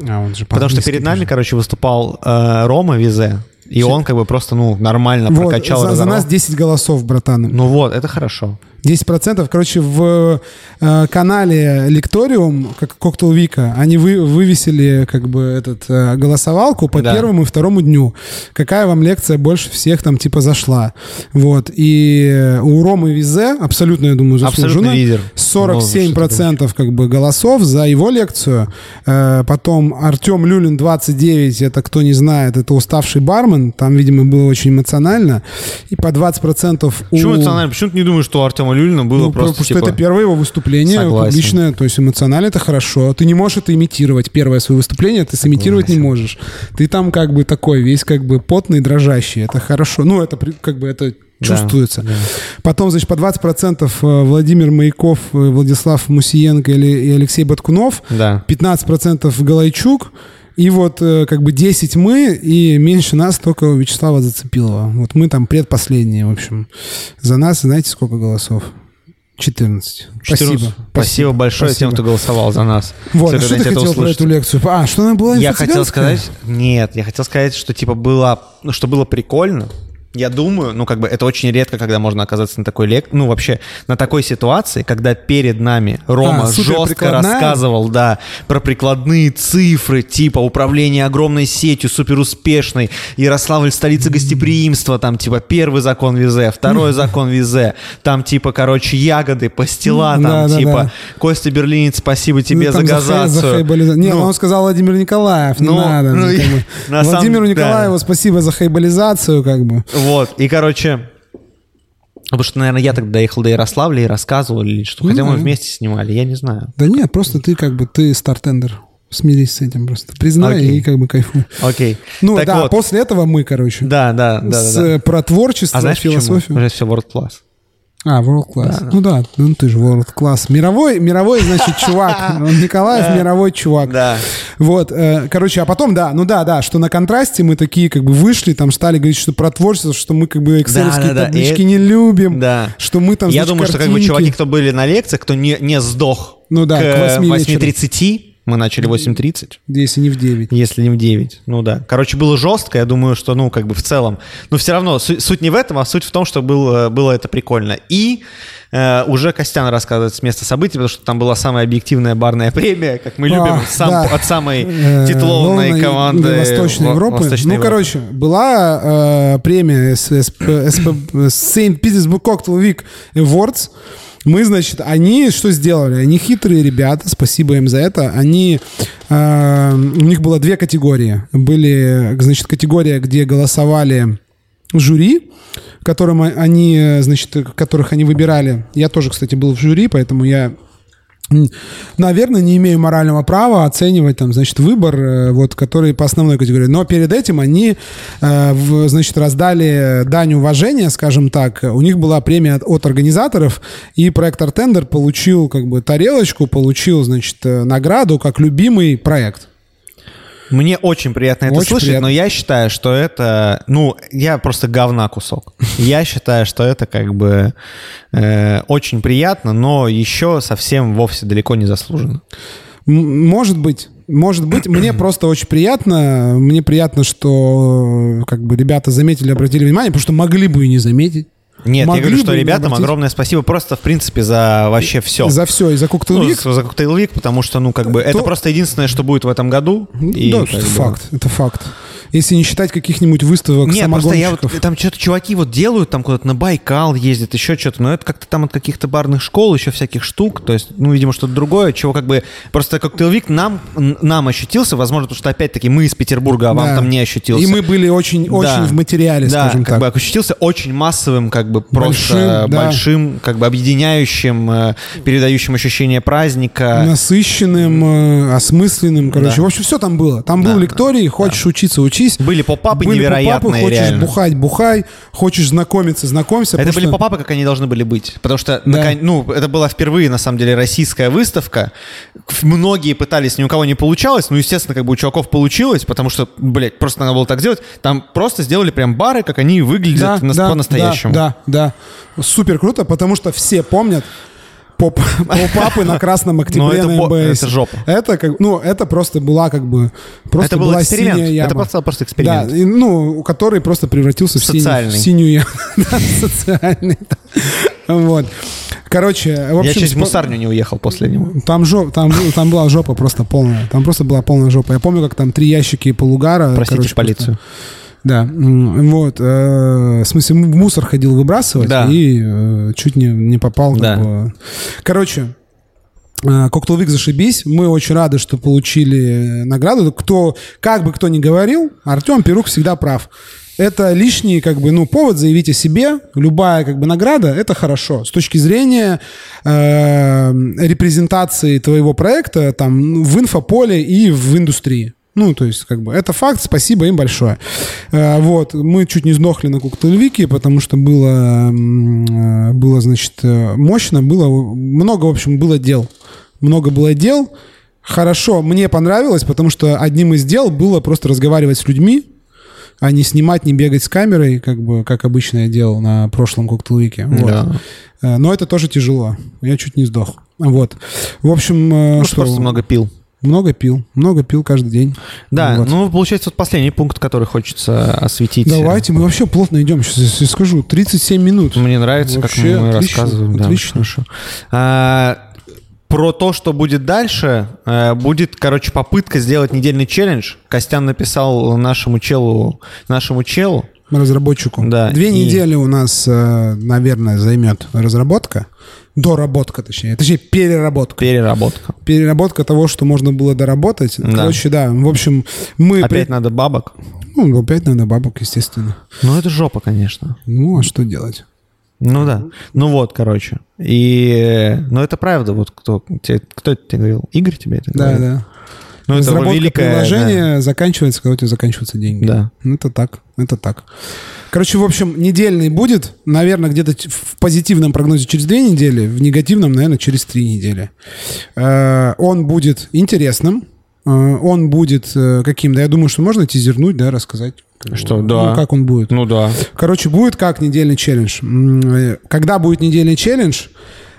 а он же Потому что перед нами, короче, выступал э, Рома Визе. И он как бы просто, ну, нормально вот, прокачал. За, за нас 10 голосов, братан. Ну вот, это хорошо. 10%. Короче, в э, канале Лекториум, как Коктейл Вика, они вы, вывесили как бы этот э, голосовалку по да. первому и второму дню. Какая вам лекция больше всех там типа зашла. Вот. И у Ромы Визе, абсолютно, я думаю, заслуженно. лидер. 47% как бы голосов за его лекцию. Э, потом Артем Люлин 29, это кто не знает, это уставший бармен. Там, видимо, было очень эмоционально. И по 20% у... Почему эмоционально? Почему ты не думаешь, что Артем Люлина было ну, просто, Потому типа... что это первое его выступление Согласен. публичное, то есть эмоционально это хорошо. Ты не можешь это имитировать. Первое свое выступление ты сымитировать не можешь. Ты там как бы такой, весь как бы потный, дрожащий. Это хорошо. Ну, это как бы это чувствуется. Да, да. Потом, значит, по 20% э, Владимир Маяков, э, Владислав Мусиенко и Алексей Баткунов. Да. 15% Галайчук. И вот э, как бы 10 мы, и меньше нас только Вячеслава Зацепилова. Вот мы там предпоследние, в общем. За нас, знаете, сколько голосов? 14. 14. Спасибо. Спасибо большое Спасибо. тем, кто голосовал за нас. Вот, а что ты хотел услышать. про эту лекцию? А, что она была Я хотел сказать... Нет, я хотел сказать, что типа было... Ну, что было прикольно, я думаю, ну, как бы это очень редко, когда можно оказаться на такой лек, ну, вообще на такой ситуации, когда перед нами Рома а, жестко рассказывал, да, про прикладные цифры, типа управление огромной сетью, суперуспешной, Ярославль столица гостеприимства, там, типа, первый закон Визе, второй закон Визе, там, типа, короче, ягоды, пастила, там, да, да, типа, да. Костя Берлинец, спасибо тебе ну, за газацию. За Нет, ну, он сказал Владимир Николаев, не ну, надо. Ну, как бы. Владимиру самом... Николаеву да. спасибо за хайбализацию, как бы. Вот, и, короче, Потому что, наверное, я тогда доехал до Ярославля и рассказывал, или что. Хотя мы вместе снимали, я не знаю. Да нет, просто ты как бы, ты стартендер. Смирись с этим просто. Признай okay. и как бы кайфуй. Окей. Okay. Ну так да, вот. после этого мы, короче. Да, да, да. С, да, да. Про творчество, а знаешь философию. Почему? Уже все world class. А, World Class. Да. Ну да, ну ты же World Class. Мировой, мировой, значит, чувак. Николаев мировой чувак. Да. Вот, э, короче, а потом, да, ну да, да, что на контрасте мы такие как бы вышли, там стали говорить, что про творчество, что мы как бы экселевские таблички не любим. Что мы там, Я думаю, что как бы чуваки, кто были на лекциях, кто не, не сдох ну, да, к, к 8.30, мы начали 8.30. Если не в 9. Если не в 9. Ну да. Короче, было жестко. Я думаю, что, ну, как бы в целом. Но все равно суть, суть не в этом, а суть в том, что было, было это прикольно. И э, уже Костян рассказывает с места событий, потому что там была самая объективная барная премия, как мы любим, а, сам, да. от самой э, титулованной команды Восточной Европы. Восточной ну, Европы. короче, была э, премия Saint Petersburg Cocktail Week Awards. Мы, значит, они что сделали? Они хитрые ребята, спасибо им за это. Они, э, у них было две категории. Были, значит, категория, где голосовали жюри, которым они, значит, которых они выбирали. Я тоже, кстати, был в жюри, поэтому я наверное, не имею морального права оценивать там, значит, выбор, э, вот, который по основной категории. Но перед этим они, э, значит, раздали дань уважения, скажем так. У них была премия от организаторов, и проект Артендер получил как бы тарелочку, получил, значит, э, награду как любимый проект. Мне очень приятно это очень слышать, приятно. но я считаю, что это, ну, я просто говна кусок. Я считаю, что это как бы э, очень приятно, но еще совсем вовсе далеко не заслуженно. Может быть, может быть, мне просто очень приятно. Мне приятно, что как бы ребята заметили, обратили внимание, потому что могли бы и не заметить. Нет, Могли я говорю, что ребятам обратить... огромное спасибо просто, в принципе, за вообще все. За все, и за Cocktail Week. Ну, за Cocktail Week, потому что, ну, как бы, То... это просто единственное, что будет в этом году. И, да, это факт, это факт если не считать каких-нибудь выставок Нет, просто я вот, там что-то чуваки вот делают, там куда-то на Байкал ездят, еще что-то, но это как-то там от каких-то барных школ, еще всяких штук, то есть, ну, видимо, что-то другое, чего как бы, просто коктейльвик нам, нам ощутился, возможно, потому что, опять-таки, мы из Петербурга, а вам да. там не ощутился. И мы были очень, да. очень в материале, да, скажем как так. бы ощутился очень массовым, как бы, просто большим, да. большим как бы, объединяющим, э, передающим ощущение праздника. Насыщенным, э, осмысленным, короче, да. в общем, все там было. Там да, был лекторий, хочешь да. учиться, учись. Были поп-апы были невероятные, поп хочешь реально. бухать, бухай, хочешь знакомиться, знакомься. Это были что... поп-апы, как они должны были быть. Потому что, да. ну, это была впервые, на самом деле, российская выставка. Многие пытались, ни у кого не получалось. Ну, естественно, как бы у чуваков получилось, потому что, блядь, просто надо было так сделать. Там просто сделали прям бары, как они выглядят да, на, да, по-настоящему. Да, да, да. Супер круто, потому что все помнят, поп, поп-апы на Красном Октябре на МБС. Это жопа. Это, как, ну, это просто была как бы... Просто это был была эксперимент. Синяя яма. Это просто, просто эксперимент. Да, и, ну, который просто превратился в, синий, в синюю яму. социальный. Вот. Короче, в общем... Я в мусарню не уехал после него. Там, жоп, там, там была жопа просто полная. Там просто была полная жопа. Я помню, как там три ящики полугара... Простите короче, полицию. Просто, да, вот. Э, в смысле, в мусор ходил выбрасывать да. и э, чуть не, не попал. Да. Бы. Короче, э, Коктейлвик зашибись. Мы очень рады, что получили награду. Кто, как бы кто ни говорил, Артем Перук всегда прав. Это лишний, как бы, ну, повод заявить о себе. Любая, как бы, награда — это хорошо. С точки зрения э, репрезентации твоего проекта там в инфополе и в индустрии. Ну, то есть, как бы, это факт, спасибо им большое. Э, вот, мы чуть не сдохли на Коктейльвике, потому что было, э, было, значит, э, мощно, было много, в общем, было дел. Много было дел. Хорошо, мне понравилось, потому что одним из дел было просто разговаривать с людьми, а не снимать, не бегать с камерой, как бы, как обычно я делал на прошлом коктейльвике. Вот. Да. Но это тоже тяжело. Я чуть не сдох. Вот. В общем, ну, что... Просто много пил. Много пил, много пил каждый день. Да, вот. ну, получается, вот последний пункт, который хочется осветить. Давайте, мы вообще плотно идем. Сейчас я скажу, 37 минут. Мне нравится, вообще как мы отлично, рассказываем. Отлично. Да. А, про то, что будет дальше, э, будет, короче, попытка сделать недельный челлендж. Костян написал нашему челу, нашему челу. Разработчику. Да. Две и... недели у нас, э, наверное, займет разработка. Доработка, точнее. Точнее, переработка. Переработка. Переработка того, что можно было доработать. Да. Короче, да. В общем, мы... Опять при... надо бабок? Ну, опять надо бабок, естественно. Ну, это жопа, конечно. Ну, а что делать? Ну да. Ну вот, короче. И, ну это правда, вот кто, тебе, кто это тебе говорил? Игорь тебе это говорил? Да, да. Ну, это великое, приложение да. заканчивается, когда у тебя заканчиваются деньги. Да. Ну, это так, это так. Короче, в общем, недельный будет, наверное, где-то в позитивном прогнозе через две недели, в негативном, наверное, через три недели. Э, он будет интересным, э, он будет э, каким-то, я думаю, что можно тизернуть, да, рассказать. Что, да. Ну, как он будет. Ну, да. Короче, будет как недельный челлендж. Когда будет недельный челлендж,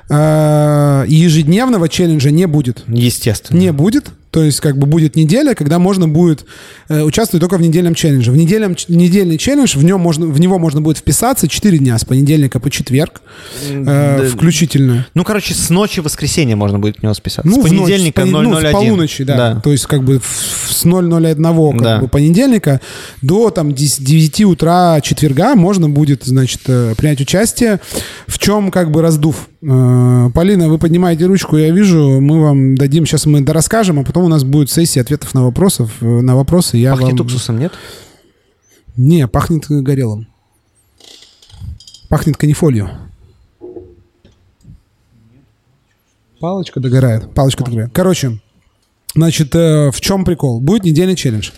ежедневного челленджа не будет. Естественно. Не будет. То есть как бы будет неделя, когда можно будет э, участвовать только в недельном челлендже. В недельном, недельный челлендж, в, нем можно, в него можно будет вписаться 4 дня, с понедельника по четверг э, да, включительно. Ну, короче, с ночи воскресенья можно будет в него вписаться. Ну, с понедельника ночь, 001. Ну, с полуночи, да. да. То есть как бы с 001 как да. бы, понедельника до там 9 утра четверга можно будет, значит, э, принять участие. В чем как бы раздув? Э, Полина, вы поднимаете ручку, я вижу, мы вам дадим, сейчас мы расскажем, а потом у нас будет сессия ответов на вопросов, э, на вопросы. Я пахнет вам... уксусом, нет? Не, пахнет горелым. Пахнет канифолью. Палочка догорает. Палочка догорает. Короче, значит, э, в чем прикол? Будет недельный челлендж.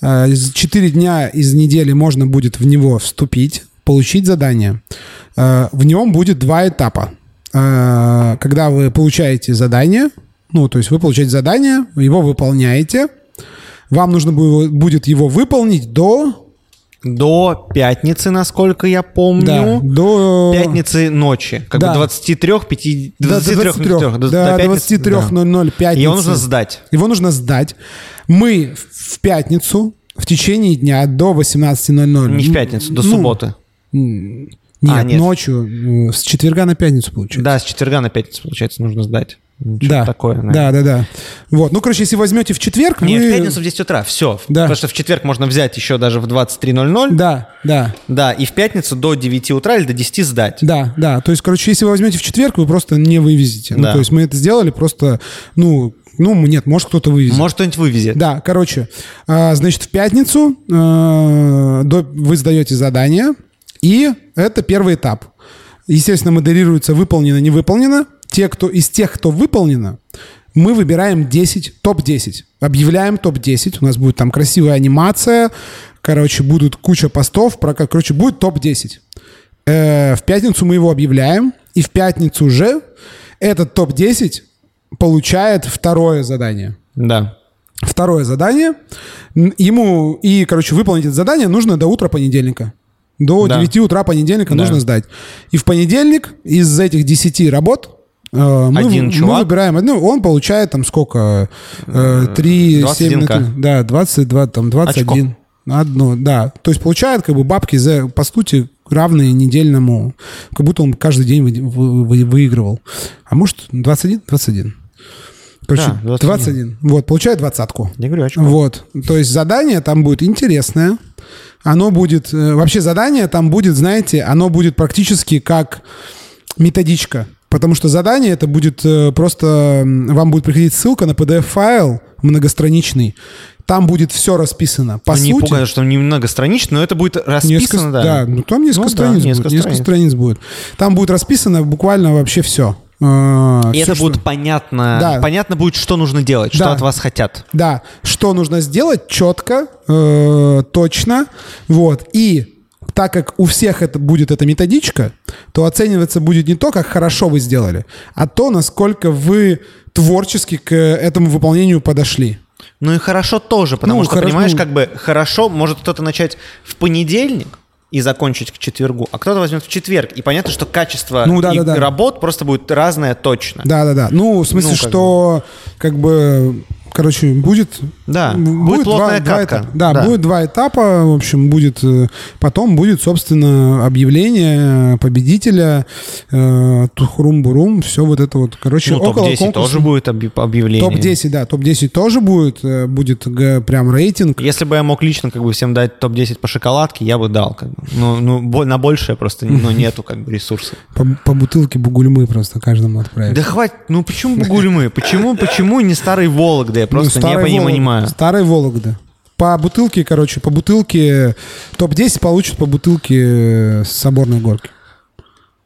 Четыре дня из недели можно будет в него вступить, получить задание. В нем будет два этапа. Э, когда вы получаете задание, ну, то есть вы получаете задание, его выполняете, Вам нужно будет его выполнить до до пятницы, насколько я помню. Да, до... Пятницы ночи. Как да. бы 23, 5... 23, 23, 23 до, да, до 23.00 да. пятницы. Его нужно сдать. Его нужно сдать. Мы в пятницу в течение дня до 18.00. Не в пятницу, до ну, субботы. Нет, а, нет, ночью. С четверга на пятницу, получается. Да, с четверга на пятницу, получается, нужно сдать. Что да, такое. Наверное. Да, да, да. Вот. Ну, короче, если возьмете в четверг, Нет, вы... в пятницу в 10 утра, все. Да. Потому что в четверг можно взять еще даже в 23.00. Да, да. Да, и в пятницу до 9 утра или до 10 сдать. Да, да. То есть, короче, если вы возьмете в четверг, вы просто не вывезете. Ну, да. Ну, то есть мы это сделали просто, ну, ну, нет, может, кто-то вывезет. Может, кто-нибудь вывезет. Да, короче, э, значит, в пятницу до, вы сдаете задание, и это первый этап. Естественно, модерируется выполнено, не выполнено те, кто из тех, кто выполнено, мы выбираем 10, топ-10. Объявляем топ-10. У нас будет там красивая анимация. Короче, будут куча постов. Про, короче, будет топ-10. Э, в пятницу мы его объявляем. И в пятницу уже этот топ-10 получает второе задание. Да. Второе задание. Ему и, короче, выполнить это задание нужно до утра понедельника. До да. 9 утра понедельника да. нужно сдать. И в понедельник из этих 10 работ Э, мы, Один чувак? Мы выбираем одну, он получает там сколько? 3, 7, да, 22, там 21. Очко. Одно, да. То есть получает как бы бабки за, по сути, равные недельному, как будто он каждый день вы, вы, вы, выигрывал. А может 21? 21. Короче, да, 21. 21. Вот, получает двадцатку. Я говорю, очко. Вот. То есть задание там будет интересное. Оно будет... Э, вообще задание там будет, знаете, оно будет практически как методичка. Потому что задание это будет э, просто... Вам будет приходить ссылка на PDF-файл многостраничный. Там будет все расписано. По ну, сути, не пугаю, что не многостранично, но это будет расписано, несколько, да. Да, ну там несколько ну, страниц да, несколько будет. Страниц. Несколько страниц будет. Там будет расписано буквально вообще все. А, и все, это что... будет понятно. Да. Понятно будет, что нужно делать, да. что от вас хотят. Да, что нужно сделать четко, э, точно. Вот. И так как у всех это будет эта методичка, то оцениваться будет не то, как хорошо вы сделали, а то, насколько вы творчески к этому выполнению подошли. Ну и хорошо тоже, потому ну, что, хорошо, понимаешь, как бы хорошо может кто-то начать в понедельник, и закончить к четвергу, а кто-то возьмет в четверг. И понятно, что качество ну, да, и да, да. работ просто будет разное точно. Да, да, да. Ну, в смысле, ну, как что бы. как бы короче, будет... Да, будет, будет плотная два, катка. Два да, да, будет два этапа, в общем, будет... Э, потом будет, собственно, объявление победителя, э, Тухрум-Бурум, все вот это вот, короче, ну, около топ-10 тоже будет объявление. Топ-10, да, топ-10 тоже будет, будет прям рейтинг. Если бы я мог лично как бы всем дать топ-10 по шоколадке, я бы дал. Как бы. Ну, ну, на большее просто ну, нету как бы ресурсов. По, по бутылке бугульмы просто каждому отправить. Да хватит, ну почему бугульмы? Почему, почему не старый Вологда? Просто ну, не понимаю. Старый Вологда. По бутылке, короче, по бутылке топ-10 получат по бутылке соборной горки.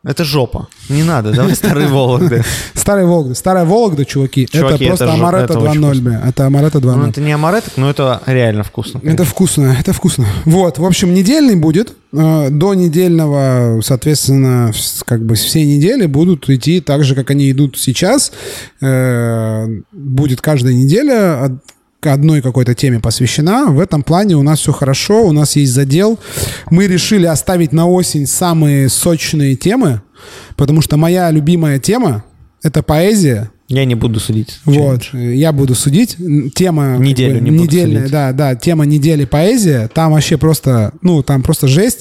Это жопа. Не надо, давай старые Вологды. Старые Вологды. Старая Вологда, чуваки, чуваки это просто Амарета 2.0. Это Амарета 2.0. Ну, это не Амарета, но это реально вкусно. Это вкусно, это вкусно. Вот, в общем, недельный будет. Э, до недельного, соответственно, как бы все недели будут идти так же, как они идут сейчас. Э, будет каждая неделя одной какой-то теме посвящена. В этом плане у нас все хорошо, у нас есть задел. Мы решили оставить на осень самые сочные темы, потому что моя любимая тема — это поэзия, я не буду судить. Вот, я буду судить. Тема Неделю как бы, не недельная, судить. да, да, тема недели поэзия. Там вообще просто, ну, там просто жесть.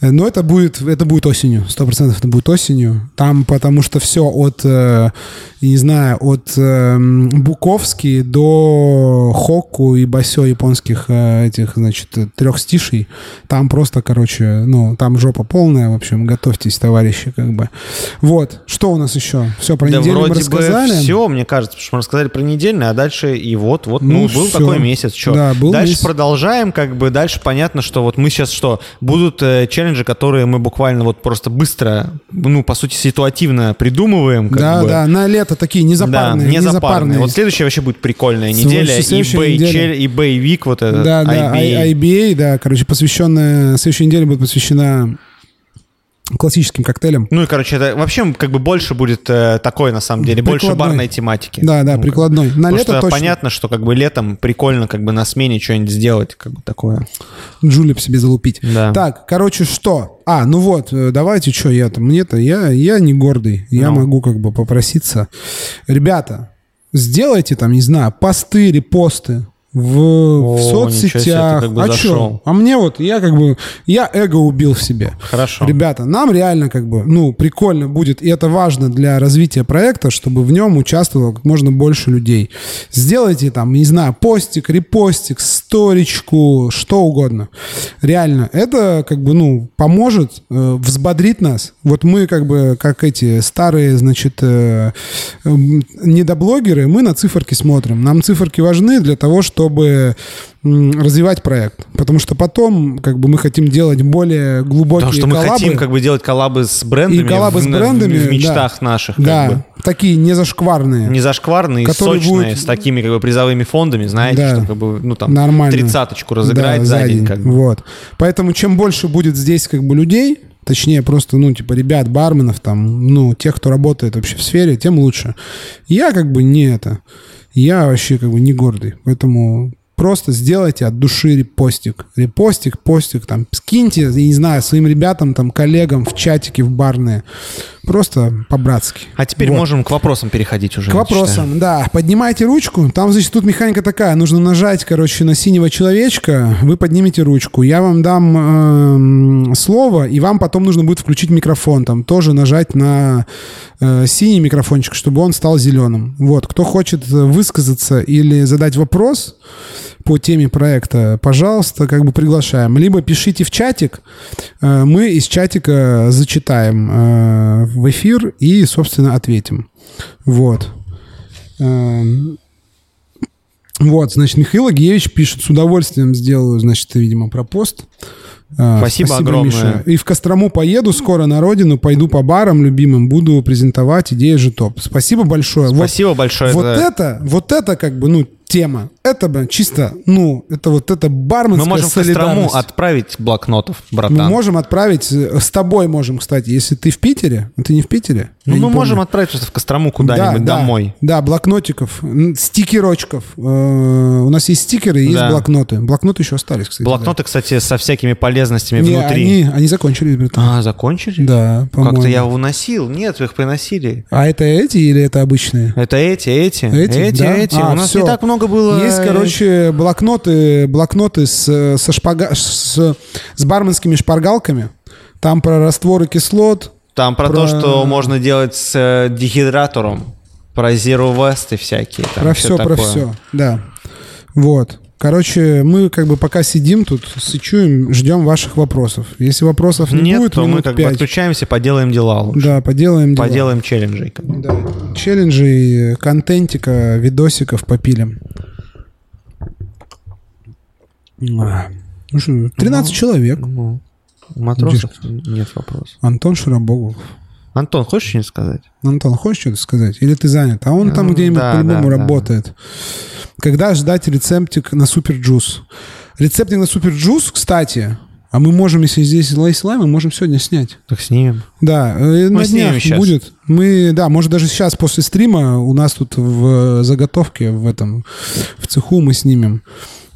Но это будет, это будет осенью, сто процентов это будет осенью. Там потому что все от, э, не знаю, от э, Буковски до Хокку и Басё японских э, этих, значит, трех стишей. Там просто, короче, ну, там жопа полная, в общем, готовьтесь, товарищи, как бы. Вот, что у нас еще? Все про да неделю мы рассказали все, мне кажется, потому что мы рассказали про недельный, а дальше и вот, вот, ну, ну был все. такой месяц, что. Да, был дальше месяц. продолжаем, как бы, дальше понятно, что вот мы сейчас что, будут э, челленджи, которые мы буквально вот просто быстро, ну, по сути, ситуативно придумываем. Как да, бы. да, на лето такие незапарные. Да, незапарные. Вот следующая вообще будет прикольная неделя, eBay, неделя. eBay Week, вот это, Да, да, IBA. IBA, да, короче, посвященная, следующая неделя будет посвящена классическим коктейлем. Ну и, короче, это вообще как бы больше будет э, такой, на самом деле, прикладной. больше барной тематики. Да, да, ну, прикладной. На лето что точно. понятно, что как бы летом прикольно как бы на смене что-нибудь сделать, как бы такое. Джулип себе залупить. Да. Так, короче, что? А, ну вот, э, давайте, что я там, мне-то, я, я не гордый, я ну. могу как бы попроситься. Ребята, сделайте там, не знаю, посты, репосты, в, О, в соцсетях. Себе, как бы а что? А мне вот, я как бы, я эго убил в себе. Хорошо. Ребята, нам реально как бы, ну, прикольно будет, и это важно для развития проекта, чтобы в нем участвовало как можно больше людей. Сделайте там, не знаю, постик, репостик, сторичку, что угодно. Реально, это как бы, ну, поможет, э, взбодрит нас. Вот мы как бы, как эти старые, значит, э, э, недоблогеры, мы на циферки смотрим. Нам циферки важны для того, чтобы чтобы развивать проект. Потому что потом, как бы, мы хотим делать более глубокие Потому что мы хотим, как бы, делать коллабы с брендами. И коллабы в, с брендами. В, в мечтах да, наших. Да, бы. такие незашкварные. Незашкварные, сочные, будут... с такими, как бы, призовыми фондами, знаете, да, что, как бы, ну, там, нормально. тридцаточку разыграть да, за день. Как бы. Вот. Поэтому, чем больше будет здесь, как бы, людей, точнее просто, ну, типа, ребят, барменов там, ну, тех, кто работает вообще в сфере, тем лучше. Я как бы не это. Я вообще как бы не гордый. Поэтому просто сделайте от души репостик. Репостик, постик, там, скиньте, я не знаю, своим ребятам, там, коллегам в чатике, в барные. Просто по-братски. А теперь вот. можем к вопросам переходить уже. К вопросам, считаю. да. Поднимайте ручку. Там, значит, тут механика такая. Нужно нажать, короче, на синего человечка. Вы поднимете ручку. Я вам дам э, слово, и вам потом нужно будет включить микрофон. Там тоже нажать на э, синий микрофончик, чтобы он стал зеленым. Вот. Кто хочет высказаться или задать вопрос, по теме проекта, пожалуйста, как бы приглашаем. Либо пишите в чатик, э, мы из чатика зачитаем э, в эфир и, собственно, ответим. Вот. Эм, вот, значит, Михаил Агеевич пишет, с удовольствием сделаю, значит, видимо, про пост. Спасибо, Спасибо огромное. Миша. И в Кострому поеду скоро на родину, пойду по барам любимым, буду презентовать идея же топ. Спасибо большое. Спасибо вот, большое. Вот за... это, вот это как бы, ну, тема. Это, бы чисто, ну, это вот это барменская Мы можем Кострому отправить блокнотов, братан. Мы можем отправить, э, с тобой можем, кстати, если ты в Питере, ты не в Питере? Ну, мы можем отправить просто в Кострому куда-нибудь да, домой. Да, да, блокнотиков, стикерочков. Э, у нас есть стикеры и да. есть блокноты. Блокноты еще остались, кстати. Блокноты, да. кстати, со всякими полезностями не, внутри. Они, они закончились, братан. А, закончили? Да, по-моему. Как-то я уносил. Нет, вы их приносили. А это эти или это обычные? Это эти, эти. Эти, эти. Да? эти. А, у нас все. не так много было есть, короче, блокноты, блокноты с, со шпага, с, с барменскими шпаргалками. Там про растворы кислот. Там про, про... то, что можно делать с э, дехидратором. Про Zero West и всякие. Там про все, все про все, да. Вот. Короче, мы как бы пока сидим тут, сычуем, ждем ваших вопросов. Если вопросов не Нет, будет, то мы как 5. бы отключаемся, поделаем дела лучше. Да, поделаем дела. Поделаем челленджи. Да, челленджи, контентика, видосиков попилим. Ну что, 13 ну, человек. Ну, матросов нет вопросов. Антон Широбогов. Антон, хочешь что-нибудь сказать? Антон, хочешь что-то сказать? Или ты занят? А он там где-нибудь да, по-любому да, работает. Да. Когда ждать рецептик на Супер Джус? Рецептик на Super Juice, кстати, а мы можем, если здесь есть лайм, мы можем сегодня снять. Так снимем. Да, э, мы на днях сейчас. будет. Мы, да, может даже сейчас после стрима у нас тут в заготовке в этом, в цеху мы снимем.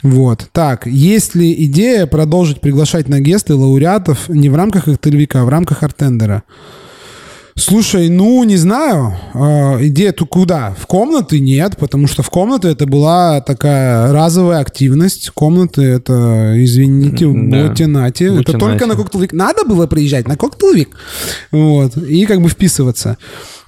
Вот. Так, есть ли идея продолжить приглашать на гесты лауреатов не в рамках Cocktail Week а, а в рамках артендера? Слушай, ну, не знаю. Э, идея тут куда? В комнаты нет, потому что в комнаты это была такая разовая активность. Комнаты это, извините, да. Ботинати. Это только на Cocktail Week. Надо было приезжать на Cocktail Week. Вот. И как бы вписываться.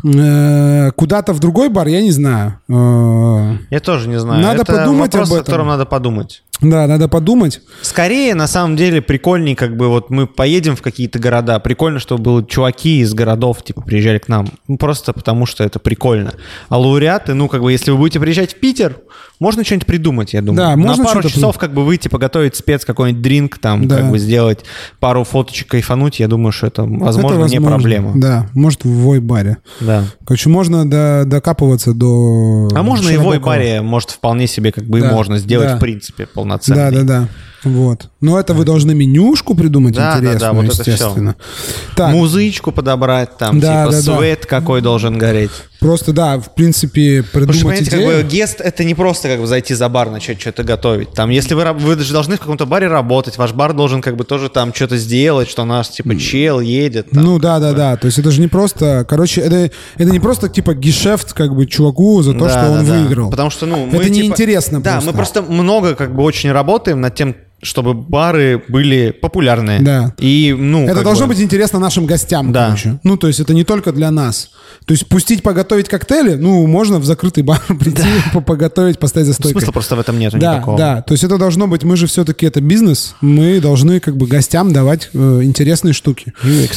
Э, куда-то в другой бар, я не знаю. Э, я тоже не знаю. Надо Это подумать вопрос, об этом. о котором надо подумать. Да, надо подумать. Скорее, на самом деле, прикольней, как бы вот мы поедем в какие-то города. Прикольно, чтобы были чуваки из городов, типа, приезжали к нам. Ну, просто потому что это прикольно. А лауреаты, ну, как бы, если вы будете приезжать в Питер, можно что-нибудь придумать, я думаю. Да, можно На пару часов как бы выйти, поготовить спец, какой-нибудь дринк, там, да. как бы сделать пару фоточек, кайфануть, я думаю, что это, возможно, это возможно. не проблема. Да, может, в вой-баре. Да. Короче, можно до, докапываться до... А можно и в вой-баре, может, вполне себе как бы да. и можно сделать, да. в принципе, полноценный. Да, да, да. Вот. Но это вы должны менюшку придумать да, интересную, да, да, вот естественно. Это все. Так. Музычку подобрать, там, да, типа, да, свет да. какой должен гореть. Просто, да, в принципе, придумать Потому что, идею. как бы, гест — это не просто как бы зайти за бар, начать что-то готовить. Там, если вы, вы же должны в каком-то баре работать, ваш бар должен как бы тоже там что-то сделать, что наш, типа, чел едет. Там, ну, да-да-да, то есть это же не просто, короче, это, это не просто, типа, гешефт, как бы, чуваку за то, да, что он да, выиграл. Потому что, ну, мы, Это типа, неинтересно Да, просто. мы просто много, как бы, очень работаем над тем, чтобы бары были популярные. Да. И, ну, это должно бы... быть интересно нашим гостям, да. короче. Ну, то есть это не только для нас. То есть пустить поготовить коктейли, ну, можно в закрытый бар прийти, да. поготовить, поставить за стойкой. Смысла просто в этом нет да, никакого. Да, то есть это должно быть, мы же все-таки это бизнес, мы должны как бы гостям давать э, интересные штуки.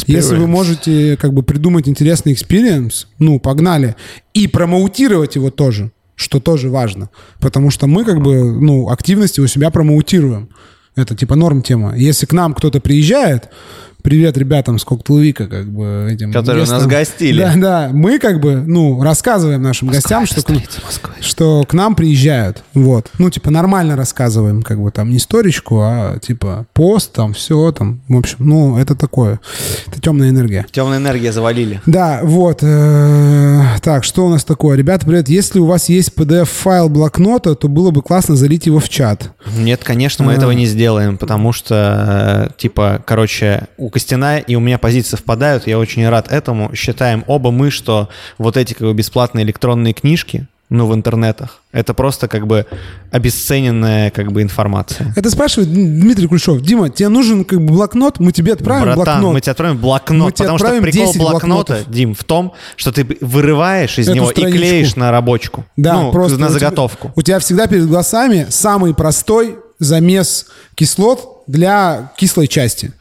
Если вы можете как бы придумать интересный experience, ну, погнали. И промоутировать его тоже что тоже важно, потому что мы как бы, ну, активности у себя промоутируем. Это типа норм тема. Если к нам кто-то приезжает, привет ребятам с Cocktail Week а, как бы этим Которые гестам. нас гостили. Да, да. Мы как бы, ну, рассказываем нашим Москва, гостям, что к, что к нам приезжают. Вот. Ну, типа, нормально рассказываем, как бы там не сторичку, а типа пост, там все, там, в общем, ну, это такое. Это темная энергия. Темная энергия завалили. Да, вот. Э, так, что у нас такое? Ребята, привет. Если у вас есть PDF-файл блокнота, то было бы классно залить его в чат. Нет, конечно, мы этого не сделаем, потому что, э, типа, короче, у Костяна и у меня позиции совпадают, я очень рад этому. Считаем оба мы, что вот эти как бы бесплатные электронные книжки, ну, в интернетах. Это просто как бы обесцененная как бы информация. Это спрашивает Дмитрий Кульшов. Дима, тебе нужен как бы блокнот? Мы тебе отправим Братан, блокнот. мы тебе отправим блокнот. Мы потому что прикол блокнота, блокнотов. Дим, в том, что ты вырываешь из Эту него страничку. и клеишь на рабочку. Да, ну, просто на заготовку. У тебя, у тебя всегда перед глазами самый простой замес кислот для кислой части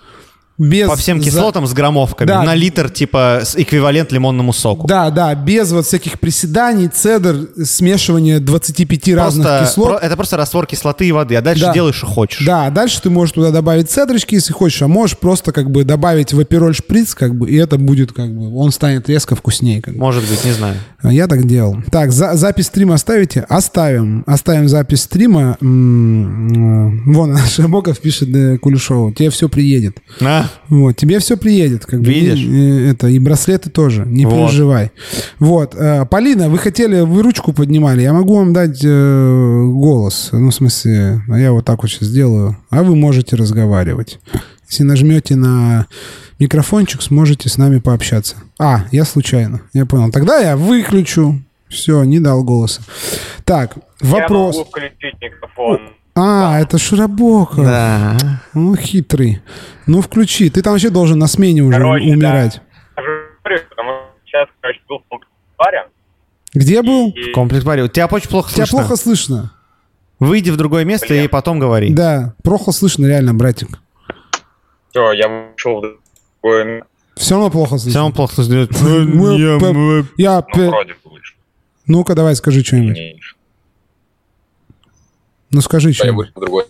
без... По всем кислотам за... с граммовками. Да. На литр, типа, эквивалент лимонному соку. Да, да, без вот всяких приседаний, цедр, смешивания 25 просто, разных кислот. Про, это просто раствор кислоты и воды, а дальше да. делаешь, что хочешь. Да, дальше ты можешь туда добавить цедрочки, если хочешь, а можешь просто как бы добавить вапероль шприц, как бы, и это будет как бы, он станет резко вкуснее. Как бы. Может быть, не знаю. Я так делал. Так, за, запись стрима оставите? Оставим. Оставим запись стрима. М-м-м. Вон, Шамоков пишет э, Кулешову, тебе все приедет. А? Вот, тебе все приедет. Как Видишь? Бы, и, это, и браслеты тоже, не вот. переживай. Вот. Э, Полина, вы хотели, вы ручку поднимали, я могу вам дать э, голос. Ну, в смысле, я вот так вот сейчас сделаю, а вы можете разговаривать. Если нажмете на микрофончик, сможете с нами пообщаться. А, я случайно, я понял. Тогда я выключу. Все, не дал голоса. Так, вопрос. Я могу включить микрофон. А, это Широбока. Да. Ну, хитрый. Ну, включи. Ты там вообще должен на смене уже короче, умирать. Да. сейчас, короче, был в комплекс-баре. Где был? В комплекс-баре. Тебя очень плохо слышно. Тебя плохо слышно. Выйди в другое место Блин. и потом говори. Да, плохо слышно, реально, братик. Все, я вышел в другое Все равно плохо слышно. Все равно плохо слышно. Я... Ну-ка, давай, скажи что-нибудь. Ну скажи что. Я вышел в другой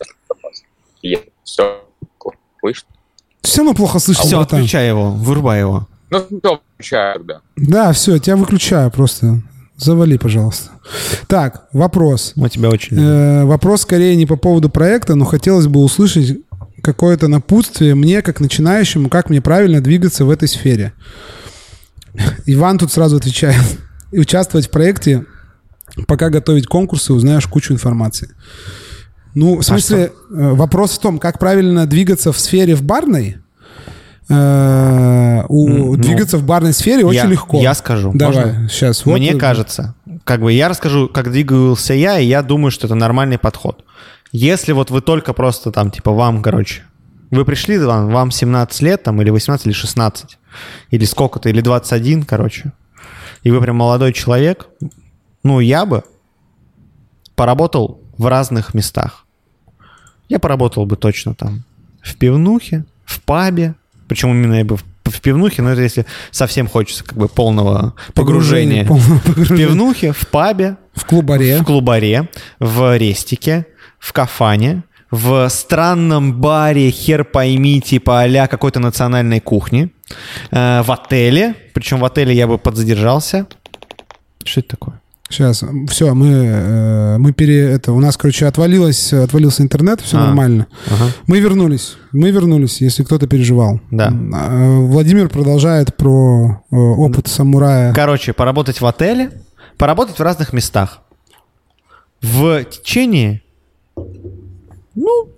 Все слышно? Все равно плохо слышно. Все, отключай его, вырубай его. Ну, все, выключаю, да. Да, все, тебя выключаю просто. Завали, пожалуйста. Так, вопрос. Мы тебя очень э, Вопрос скорее не по поводу проекта, но хотелось бы услышать какое-то напутствие мне, как начинающему, как мне правильно двигаться в этой сфере. Иван тут сразу отвечает. Участвовать в проекте пока готовить конкурсы, узнаешь кучу информации. Ну, в а смысле, а вопрос в том, как правильно двигаться в сфере в барной. Э, у, ну, двигаться в барной сфере очень я, легко. Я скажу. Давай, можно? сейчас. Вот Мне кажется, как бы я расскажу, как двигался я, и я думаю, что это нормальный подход. Если вот вы только просто там, типа, вам, короче, вы пришли, вам, вам 17 лет, там, или 18, или 16, или сколько-то, или 21, короче, и вы прям молодой человек, ну, я бы поработал в разных местах. Я поработал бы точно там в пивнухе, в пабе, причем именно я бы в, в пивнухе, но это если совсем хочется как бы полного погружения. Полного погружения. В пивнухе, в пабе. В клубаре. В клубаре, в рестике, в кафане, в странном баре, хер пойми, типа а какой-то национальной кухни, э, в отеле, причем в отеле я бы подзадержался. Что это такое? Сейчас, все, мы, э, мы пере... Это, у нас, короче, отвалилось, отвалился интернет, все а, нормально. Ага. Мы вернулись, мы вернулись, если кто-то переживал. Да. А, Владимир продолжает про э, опыт самурая. Короче, поработать в отеле, поработать в разных местах. В течение, ну,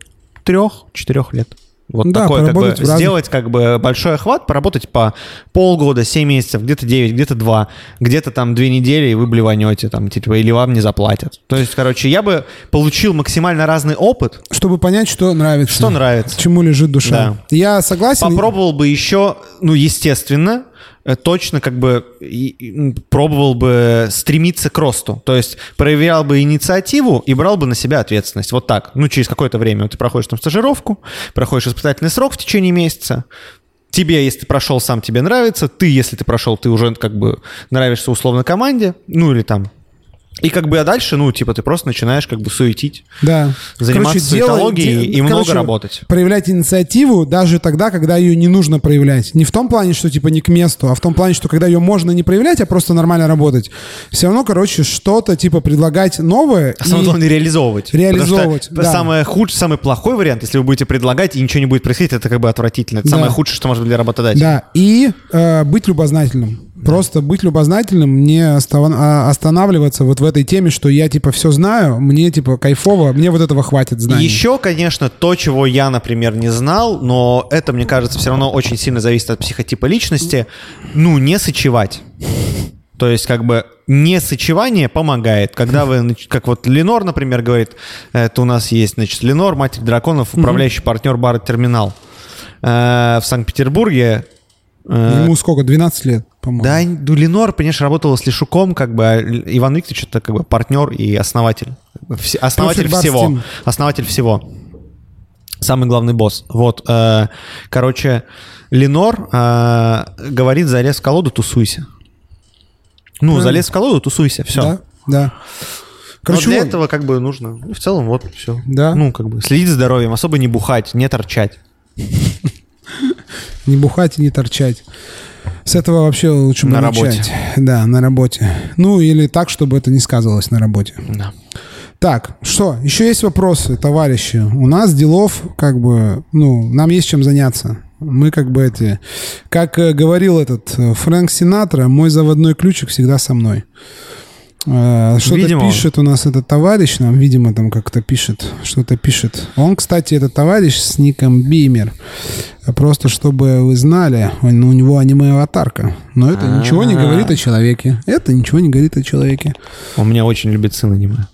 трех-четырех лет. Вот да, такой, как бы, разных... сделать как бы большой охват, поработать по полгода, 7 месяцев, где-то 9, где-то 2, где-то там 2 недели, и вы блеванете, там, типа, или вам не заплатят. То есть, короче, я бы получил максимально разный опыт. Чтобы понять, что нравится. Что нравится. Чему лежит душа. Да. Я согласен. Попробовал бы еще, ну, естественно, точно как бы пробовал бы стремиться к росту. То есть проявлял бы инициативу и брал бы на себя ответственность. Вот так. Ну, через какое-то время ты проходишь там стажировку, проходишь испытательный срок в течение месяца, тебе, если ты прошел, сам тебе нравится, ты, если ты прошел, ты уже как бы нравишься условно команде, ну или там и как бы а дальше, ну, типа, ты просто начинаешь как бы суетить. Да. Заниматься короче, суетологией и короче, много работать. Проявлять инициативу даже тогда, когда ее не нужно проявлять. Не в том плане, что типа не к месту, а в том плане, что когда ее можно не проявлять, а просто нормально работать. Все равно, короче, что-то типа предлагать новое. А самое главное реализовывать. Реализовывать, да. Самое худшее, самый плохой вариант, если вы будете предлагать и ничего не будет происходить, это как бы отвратительно. Это да. самое худшее, что может быть для работодателя. Да, и э, быть любознательным. Просто быть любознательным, не а, останавливаться вот в этой теме, что я, типа, все знаю, мне, типа, кайфово, мне вот этого хватит знаний. Еще, конечно, то, чего я, например, не знал, но это, мне кажется, все равно очень сильно зависит от психотипа личности, ну, не сочевать. То есть, как бы, не сочевание помогает. Когда вы, как вот Ленор, например, говорит, это у нас есть, значит, Ленор, Матерь Драконов, управляющий партнер бара «Терминал». Э, в Санкт-Петербурге Ему сколько, 12 лет, по-моему? Да, ну, Ленор, конечно, работал с Лешуком, как бы, а Иван Викторович это как бы партнер и основатель. Основатель Профиль всего. Барстин. Основатель всего. Самый главный босс. Вот, э, короче, Ленор э, говорит, залез в колоду, тусуйся. Ну, Правильно. залез в колоду, тусуйся, все. Да, да. Короче, Но для вот... этого как бы нужно, в целом вот все. Да. Ну, как бы следить за здоровьем, особо не бухать, не торчать. Не бухать и не торчать. С этого вообще лучше на работе. Да, на работе. Ну, или так, чтобы это не сказывалось на работе. Да. Так, что? Еще есть вопросы, товарищи. У нас делов, как бы, ну, нам есть чем заняться. Мы как бы эти... Как э, говорил этот э, Фрэнк Синатра, мой заводной ключик всегда со мной. Э, что-то видимо. пишет у нас этот товарищ, нам, видимо, там как-то пишет, что-то пишет. Он, кстати, этот товарищ с ником Бимер. Просто чтобы вы знали, он, у него аниме-аватарка. Но это А-а-а. ничего не говорит о человеке. Это ничего не говорит о человеке. Он меня очень любит сын аниме.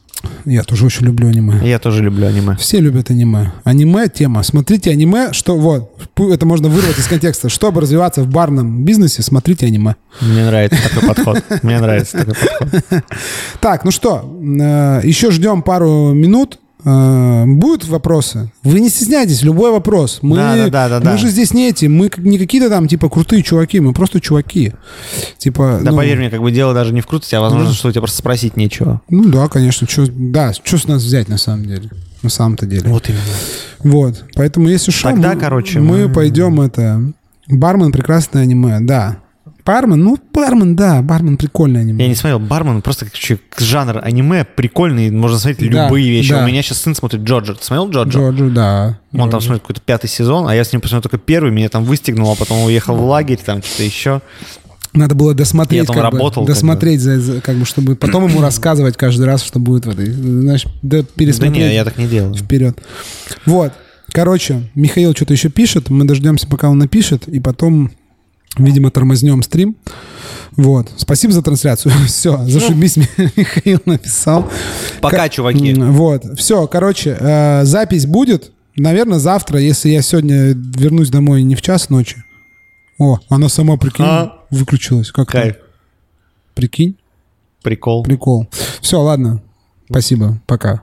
Я тоже очень люблю аниме. Я тоже люблю аниме. Все любят аниме. Аниме тема. Смотрите аниме, что вот, это можно вырвать из контекста. Чтобы развиваться в барном бизнесе, смотрите аниме. Мне нравится такой подход. Мне нравится такой подход. Так, ну что, э, еще ждем пару минут. Э, будут вопросы? Вы не стесняйтесь, любой вопрос. Мы, да, да, да, да, мы же здесь не эти, мы не какие-то там типа крутые чуваки, мы просто чуваки. Типа, да, ну, поверь мне, как бы дело даже не в крутости, а возможно, да. что у тебя просто спросить нечего. Ну да, конечно. Чё, да, что с нас взять на самом деле? На самом-то деле. Вот именно. Вот. Поэтому если что, Тогда, мы, короче, мы, мы пойдем это. Бармен прекрасное аниме, да. Бармен, ну, Бармен, да, Бармен прикольный аниме. Я не смотрел Бармен, просто как жанр аниме прикольный, можно смотреть да, любые вещи. Да. У меня сейчас сын смотрит Джоджо. Ты смотрел Джоджо? Джоджо, да. Он Джоджо. там смотрит какой-то пятый сезон, а я с ним посмотрел только первый, меня там выстегнуло, а потом уехал в лагерь, там что-то еще. Надо было досмотреть, я там работал, бы, досмотреть, за, за, как бы, чтобы потом ему рассказывать каждый раз, что будет в этой, знаешь, да, пересмотреть. Да не, я так не делаю. Вперед. Вот. Короче, Михаил что-то еще пишет, мы дождемся, пока он напишет, и потом Видимо, тормознем стрим. Вот. Спасибо за трансляцию. Все, зашибись, Михаил написал. Пока, чуваки. Вот. Все, короче, э, запись будет. Наверное, завтра, если я сегодня вернусь домой не в час ночи. О, она сама, прикинь, а? выключилась. Как Кайф. Прикинь. Прикол. Прикол. Все, ладно. Спасибо. Пока.